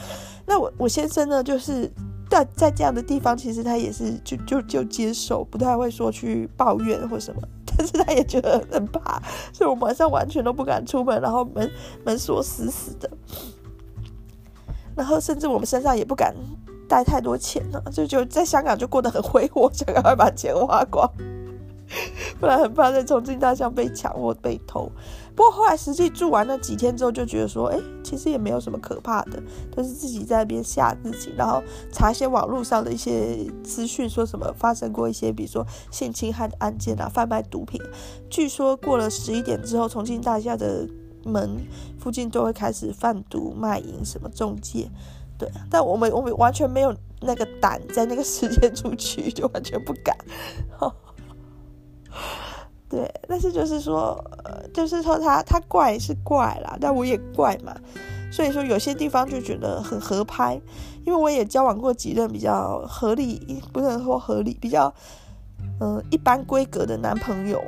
那我我先生呢，就是但在这样的地方，其实他也是就就就接受，不太会说去抱怨或什么。*laughs* 但是他也觉得很怕，所以我晚上完全都不敢出门，然后门门锁死死的。然后甚至我们身上也不敢带太多钱呢，就就在香港就过得很挥霍，想赶快把钱花光，*laughs* 不然很怕在重庆大厦被抢或被偷。不过后来实际住完那几天之后，就觉得说，哎，其实也没有什么可怕的，都是自己在那边吓自己，然后查一些网络上的一些资讯，说什么发生过一些，比如说性侵害的案件啊，贩卖毒品。据说过了十一点之后，重庆大厦的门附近都会开始贩毒卖淫，什么中介。对，但我们我们完全没有那个胆在那个时间出去，就完全不敢。对，但是就是说，呃，就是说他他怪是怪啦，但我也怪嘛，所以说有些地方就觉得很合拍，因为我也交往过几任比较合理，不能说合理，比较嗯、一般规格的男朋友，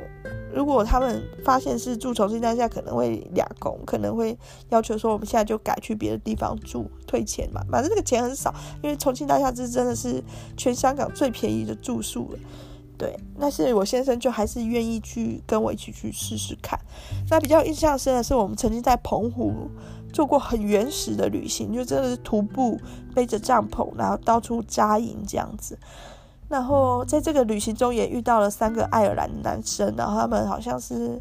如果他们发现是住重庆大厦，可能会俩公，可能会要求说我们现在就改去别的地方住，退钱嘛，反正这个钱很少，因为重庆大厦这真的是全香港最便宜的住宿了。对，但是我先生就还是愿意去跟我一起去试试看。那比较印象深的是，我们曾经在澎湖做过很原始的旅行，就真的是徒步背着帐篷，然后到处扎营这样子。然后在这个旅行中也遇到了三个爱尔兰的男生，然后他们好像是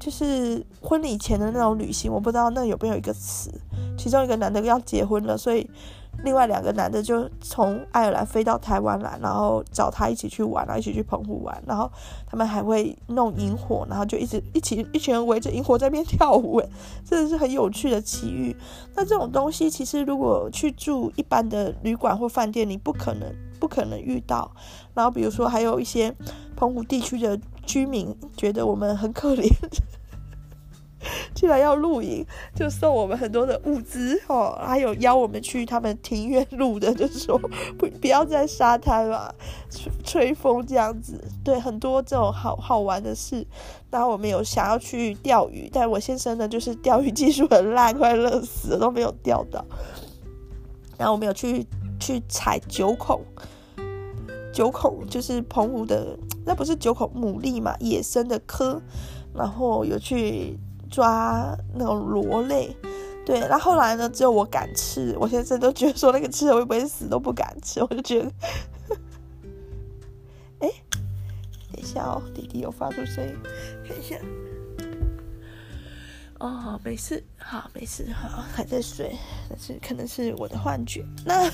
就是婚礼前的那种旅行，我不知道那有没有一个词。其中一个男的要结婚了，所以。另外两个男的就从爱尔兰飞到台湾来，然后找他一起去玩，然后一起去澎湖玩，然后他们还会弄萤火，然后就一直一起一群人围着萤火在那边跳舞，诶，*laughs* 真的是很有趣的奇遇。那这种东西其实如果去住一般的旅馆或饭店，你不可能不可能遇到。然后比如说还有一些澎湖地区的居民觉得我们很可怜。*laughs* 既然要露营，就送我们很多的物资哦，还有邀我们去他们庭院露的，就是说不不要在沙滩嘛，吹吹风这样子。对，很多这种好好玩的事。然后我们有想要去钓鱼，但我先生呢，就是钓鱼技术很烂，快乐死了，都没有钓到。然后我们有去去采九孔，九孔就是澎湖的，那不是九孔牡蛎嘛，野生的科。然后有去。抓那种螺类，对，然后后来呢，只有我敢吃，我先生都觉得说那个吃了会不会死都不敢吃，我就觉得，*laughs* 哎，等一下哦，弟弟有发出声音，等一下，哦，没事，好，没事，好，还在睡，但是可能是我的幻觉，那。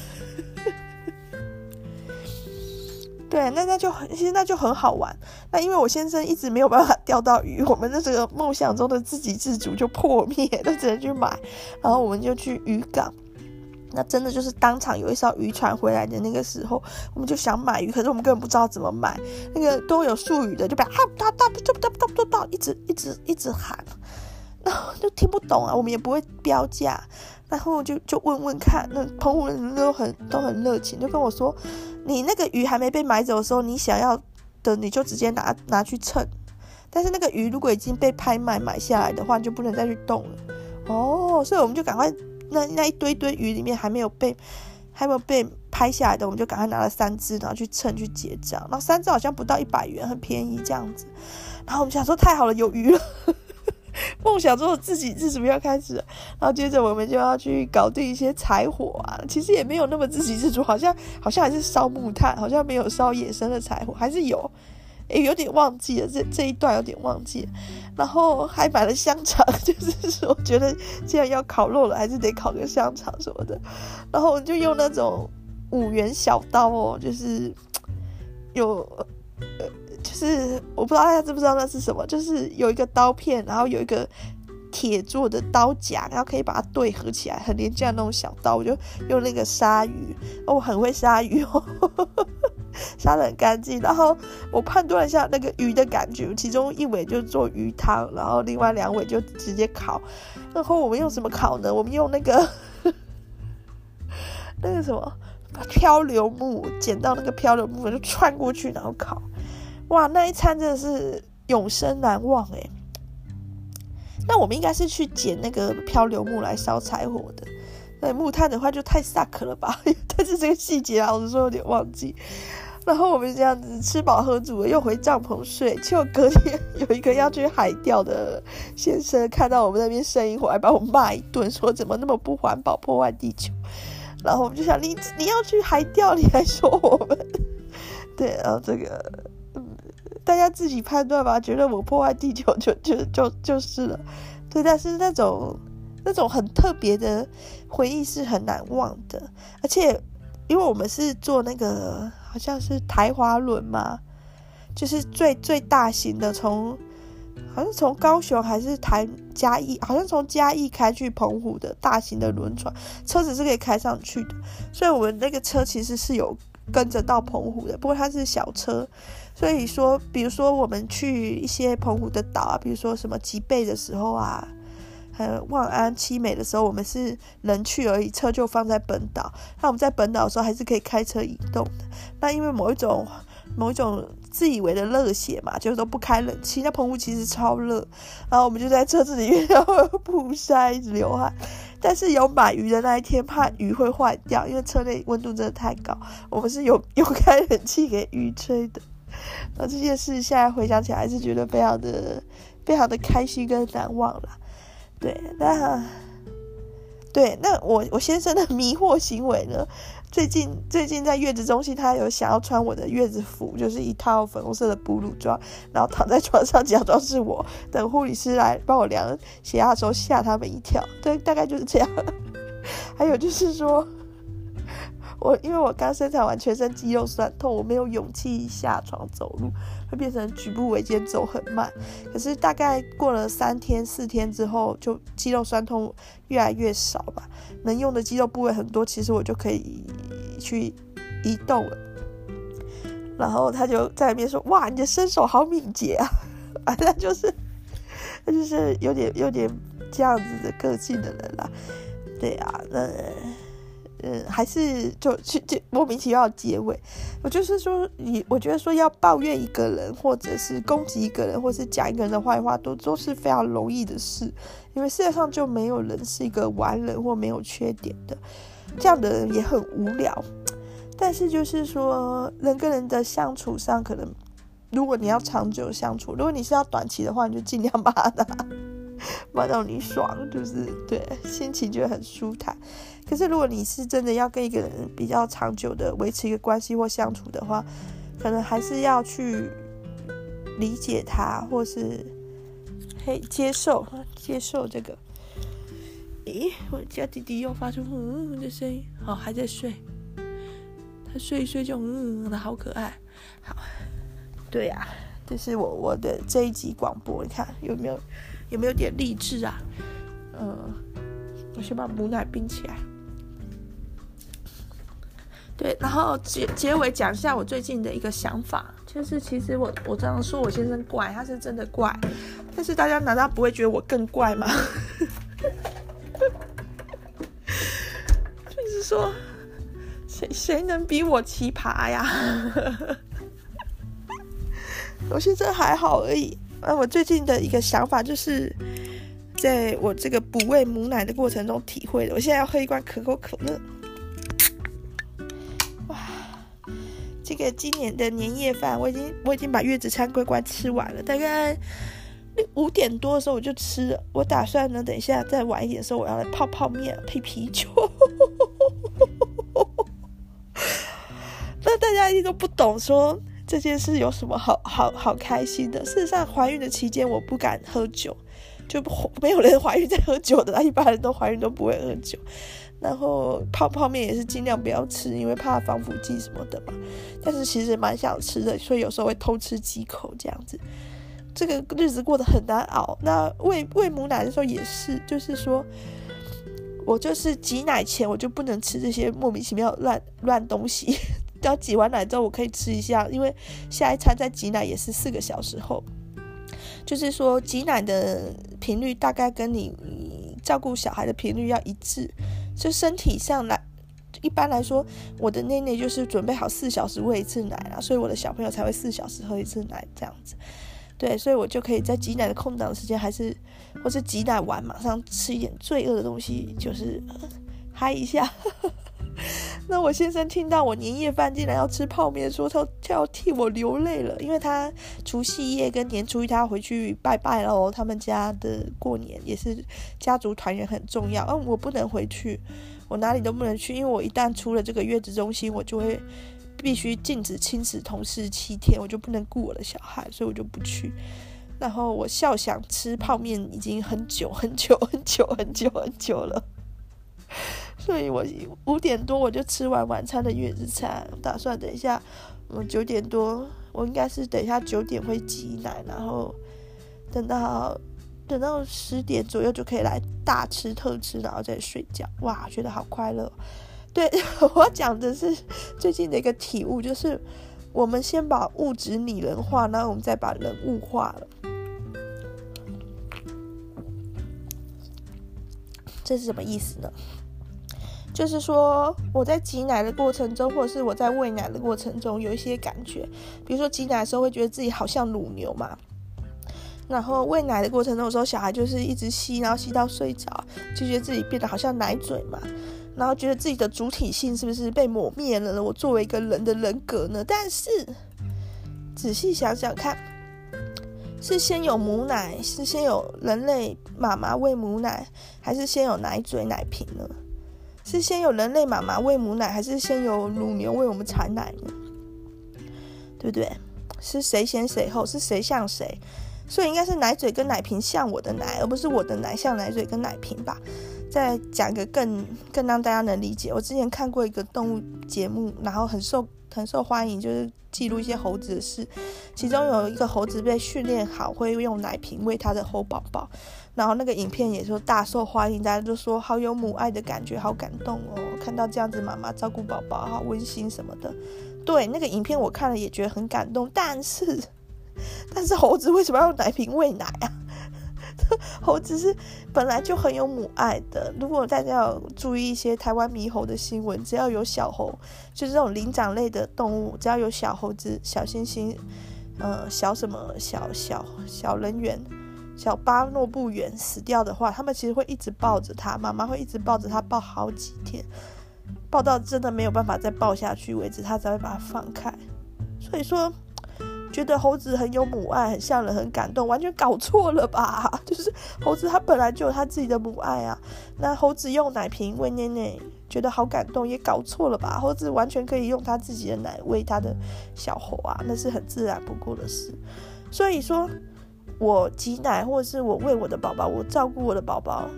对，那那就很，其实那就很好玩。那因为我先生一直没有办法钓到鱼，我们的这个梦想中的自给自足就破灭，都只能去买。然后我们就去渔港，那真的就是当场有一艘渔船回来的那个时候，我们就想买鱼，可是我们根本不知道怎么买，那个都有术语的，就把哈哒哒哒哒哒哒哒一直一直一直喊，*laughs* 然后就听不懂啊，我们也不会标价。然后就就问问看，那澎湖人都很都很热情，就跟我说，你那个鱼还没被买走的时候，你想要的你就直接拿拿去称，但是那个鱼如果已经被拍卖买下来的话，你就不能再去动了。哦，所以我们就赶快那那一堆堆鱼里面还没有被还没有被拍下来的，我们就赶快拿了三只，然后去称去结账。然后三只好像不到一百元，很便宜这样子。然后我们想说太好了，有鱼了。*laughs* 梦想中的自给自足要开始，然后接着我们就要去搞定一些柴火啊。其实也没有那么自给自足，好像好像还是烧木炭，好像没有烧野生的柴火，还是有，诶，有点忘记了，这这一段有点忘记了。然后还买了香肠，*laughs* 就是说觉得既然要烤肉了，还是得烤个香肠什么的。然后就用那种五元小刀哦，就是有。是我不知道大家知不知道那是什么，就是有一个刀片，然后有一个铁做的刀夹，然后可以把它对合起来，很廉价那种小刀。我就用那个杀鱼，哦，我很会杀鱼哦，*laughs* 杀得很干净。然后我判断一下那个鱼的感觉，其中一尾就做鱼汤，然后另外两尾就直接烤。然后我们用什么烤呢？我们用那个 *laughs* 那个什么漂流木，捡到那个漂流木就穿过去，然后烤。哇，那一餐真的是永生难忘诶。那我们应该是去捡那个漂流木来烧柴火的。那木炭的话就太 suck 了吧？*laughs* 但是这个细节啊，我是说有点忘记。然后我们这样子吃饱喝足了，又回帐篷睡。结果隔天有一个要去海钓的先生看到我们那边生一火，还把我骂一顿，说怎么那么不环保，破坏地球。然后我们就想，你你要去海钓，你还说我们？*laughs* 对，然后这个。大家自己判断吧，觉得我破坏地球就就就就是了，对。但是那种那种很特别的回忆是很难忘的，而且因为我们是坐那个好像是台华轮嘛，就是最最大型的，从好像从高雄还是台嘉义，好像从嘉义开去澎湖的大型的轮船，车子是可以开上去的，所以我们那个车其实是有跟着到澎湖的，不过它是小车。所以说，比如说我们去一些澎湖的岛啊，比如说什么吉贝的时候啊，还有万安、七美的时候，我们是人去而已，车就放在本岛。那我们在本岛的时候还是可以开车移动的。那因为某一种某一种自以为的热血嘛，就是都不开冷气。那澎湖其实超热，然后我们就在车子里面 *laughs* 然后曝晒，一直流汗。但是有买鱼的那一天，怕鱼会坏掉，因为车内温度真的太高，我们是有 *laughs* 有开冷气给鱼吹的。那这件事现在回想起来，还是觉得非常的、非常的开心跟难忘了。对，那对，那我我先生的 *laughs* 迷惑行为呢？最近最近在月子中心，他有想要穿我的月子服，就是一套粉红色的哺乳装，然后躺在床上假装是我，等护理师来帮我量血压的时候吓他们一跳。对，大概就是这样。*laughs* 还有就是说。我因为我刚生产完，全身肌肉酸痛，我没有勇气下床走路，会变成举步维艰，走很慢。可是大概过了三天四天之后，就肌肉酸痛越来越少吧，能用的肌肉部位很多，其实我就可以去移动了。然后他就在那边说：“哇，你的身手好敏捷啊！”反正就是，他就是有点有点这样子的个性的人啦。对啊，那。嗯，还是就就就莫名其妙的结尾。我就是说，你我觉得说要抱怨一个人，或者是攻击一个人，或是讲一个人的坏话，都都是非常容易的事。因为世界上就没有人是一个完人或没有缺点的，这样的人也很无聊。但是就是说，人跟人的相处上，可能如果你要长久相处，如果你是要短期的话，你就尽量把他 *laughs* 骂到你爽，就是对，心情就很舒坦。可是，如果你是真的要跟一个人比较长久的维持一个关系或相处的话，可能还是要去理解他，或是嘿接受接受这个。咦，我家弟弟又发出嗯嗯的声音，哦，还在睡。他睡一睡就嗯嗯的，好可爱。好，对呀、啊，这是我我的这一集广播，你看有没有有没有点励志啊？嗯，我先把母奶冰起来。对，然后结结尾讲一下我最近的一个想法，就是其实我我这样说我先生怪，他是真的怪，但是大家难道不会觉得我更怪吗？*laughs* 就是说，谁谁能比我奇葩呀？*laughs* 我先生还好而已。那我最近的一个想法就是，在我这个哺喂母奶的过程中体会的。我现在要喝一罐可口可乐。这个今年的年夜饭，我已经我已经把月子餐乖乖吃完了。大概五点多的时候我就吃了。我打算呢，等一下再晚一点的时候，我要来泡泡面配啤酒。那大家一定都不懂，说这件事有什么好好好开心的？事实上，怀孕的期间我不敢喝酒，就没有人怀孕在喝酒的，一般人都怀孕都不会喝酒。然后泡泡面也是尽量不要吃，因为怕防腐剂什么的嘛。但是其实蛮想吃的，所以有时候会偷吃几口这样子。这个日子过得很难熬。那喂喂母奶的时候也是，就是说我就是挤奶前我就不能吃这些莫名其妙乱乱东西。*laughs* 要挤完奶之后我可以吃一下，因为下一餐再挤奶也是四个小时后。就是说挤奶的频率大概跟你照顾小孩的频率要一致。就身体上来，一般来说，我的内内就是准备好四小时喂一次奶啊，所以我的小朋友才会四小时喝一次奶这样子。对，所以我就可以在挤奶的空档时间，还是或是挤奶完马上吃一点罪恶的东西，就是 *laughs* 嗨一下。*laughs* 那我先生听到我年夜饭竟然要吃泡面，说他他要替我流泪了，因为他除夕夜跟年初一他要回去拜拜喽，他们家的过年也是家族团圆很重要。嗯，我不能回去，我哪里都不能去，因为我一旦出了这个月子中心，我就会必须禁止亲子同事七天，我就不能顾我的小孩，所以我就不去。然后我笑想吃泡面已经很久很久很久很久很久了。所以我五点多我就吃完晚餐的月子餐，打算等一下，我九点多，我应该是等一下九点会挤奶，然后等到等到十点左右就可以来大吃特吃，然后再睡觉。哇，觉得好快乐。对，*laughs* 我讲的是最近的一个体悟，就是我们先把物质拟人化，然后我们再把人物化了。这是什么意思呢？就是说，我在挤奶的过程中，或者是我在喂奶的过程中，有一些感觉。比如说挤奶的时候，会觉得自己好像乳牛嘛。然后喂奶的过程中，有时候小孩就是一直吸，然后吸到睡着，就觉得自己变得好像奶嘴嘛。然后觉得自己的主体性是不是被抹灭了呢？我作为一个人的人格呢？但是仔细想想看，是先有母奶，是先有人类妈妈喂母奶，还是先有奶嘴奶瓶呢？是先有人类妈妈喂母奶，还是先有乳牛为我们产奶呢？对不对？是谁先谁后？是谁像谁？所以应该是奶嘴跟奶瓶像我的奶，而不是我的奶像奶嘴跟奶瓶吧？再讲个更更让大家能理解。我之前看过一个动物节目，然后很受很受欢迎，就是记录一些猴子的事。其中有一个猴子被训练好，会用奶瓶喂它的猴宝宝。然后那个影片也说大受欢迎，大家都说好有母爱的感觉，好感动哦！看到这样子妈妈照顾宝宝，好温馨什么的。对，那个影片我看了也觉得很感动，但是，*laughs* 但是猴子为什么要用奶瓶喂奶啊？*laughs* 猴子是本来就很有母爱的。如果大家要注意一些台湾猕猴的新闻，只要有小猴，就是这种灵长类的动物，只要有小猴子、小猩猩，呃，小什么小小小人猿、小巴诺布猿死掉的话，他们其实会一直抱着它，妈妈会一直抱着它抱好几天，抱到真的没有办法再抱下去为止，它才会把它放开。所以说。觉得猴子很有母爱，很像人，很感动，完全搞错了吧？*laughs* 就是猴子它本来就有它自己的母爱啊。那猴子用奶瓶喂奶奶，觉得好感动，也搞错了吧？猴子完全可以用他自己的奶喂他的小猴啊，那是很自然不过的事。所以说，我挤奶或者是我喂我的宝宝，我照顾我的宝宝，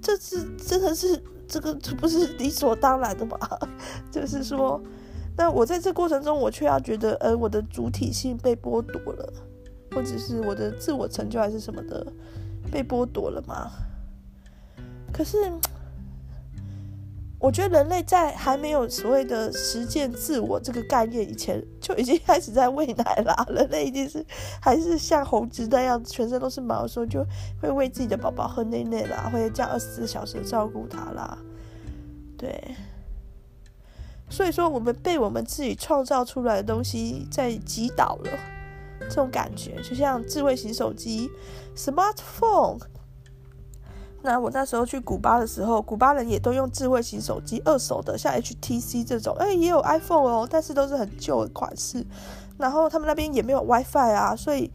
这是真的是这个这不是理所当然的吗？*laughs* 就是说。那我在这过程中，我却要觉得，呃，我的主体性被剥夺了，或者是我的自我成就还是什么的被剥夺了吗？可是，我觉得人类在还没有所谓的实践自我这个概念以前，就已经开始在喂奶啦。*laughs* 人类一定是还是像猴子那样，全身都是毛的时候，就会喂自己的宝宝喝奶奶啦，会这样二十四小时照顾他啦，对。所以说，我们被我们自己创造出来的东西在击倒了，这种感觉就像智慧型手机 （smartphone）。那我那时候去古巴的时候，古巴人也都用智慧型手机，二手的，像 HTC 这种，哎，也有 iPhone 哦，但是都是很旧的款式。然后他们那边也没有 WiFi 啊，所以。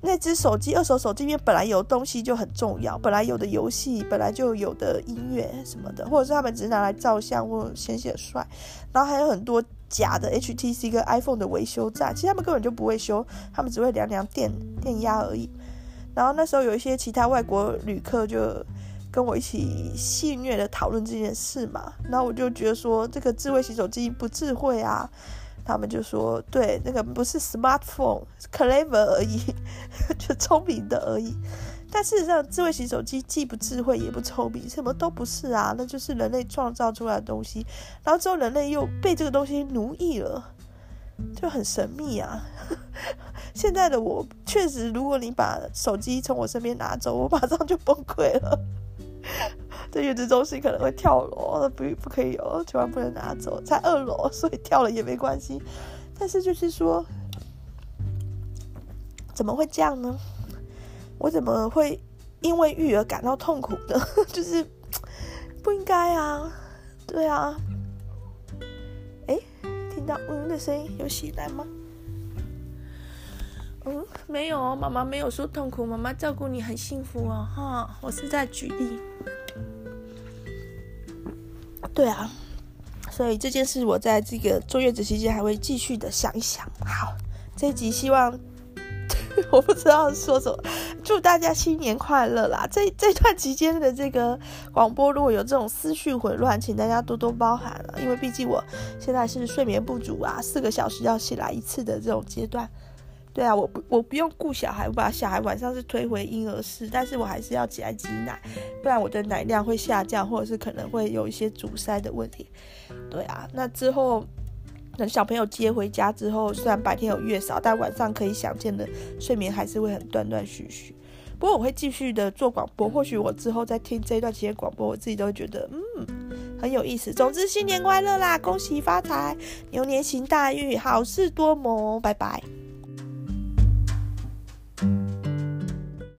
那只手机，二手手机里面本来有东西就很重要，本来有的游戏，本来就有的音乐什么的，或者是他们只是拿来照相或显显帅，然后还有很多假的 HTC 跟 iPhone 的维修站，其实他们根本就不会修，他们只会量量电电压而已。然后那时候有一些其他外国旅客就跟我一起戏谑的讨论这件事嘛，然后我就觉得说这个智慧洗手机不智慧啊。他们就说：“对，那个不是 smartphone，clever 而已，*laughs* 就聪明的而已。但事实上，智慧型手机既不智慧也不聪明，什么都不是啊，那就是人类创造出来的东西。然后之后，人类又被这个东西奴役了，就很神秘啊。*laughs* 现在的我，确实，如果你把手机从我身边拿走，我马上就崩溃了。*laughs* ”在月子中心可能会跳楼，不不可以哦，千万不能拿走。在二楼，所以跳了也没关系。但是就是说，怎么会这样呢？我怎么会因为育儿感到痛苦呢？*laughs* 就是不应该啊，对啊。嗯的声音，有醒来吗？嗯，没有哦，妈妈没有说痛苦，妈妈照顾你很幸福哦，哈，我是在举例。对啊，所以这件事我在这个坐月子期间还会继续的想一想。好，这一集希望 *laughs* 我不知道说什么，祝大家新年快乐啦！这这段期间的这个广播如果有这种思绪混乱，请大家多多包涵了，因为毕竟我现在是睡眠不足啊，四个小时要起来一次的这种阶段。对啊，我不我不用顾小孩，我把小孩晚上是推回婴儿室，但是我还是要起来挤奶，不然我的奶量会下降，或者是可能会有一些阻塞的问题。对啊，那之后等小朋友接回家之后，虽然白天有月嫂，但晚上可以想见的睡眠还是会很断断续续。不过我会继续的做广播，或许我之后再听这一段期间广播，我自己都会觉得嗯很有意思。总之新年快乐啦，恭喜发财，牛年行大运，好事多磨，拜拜。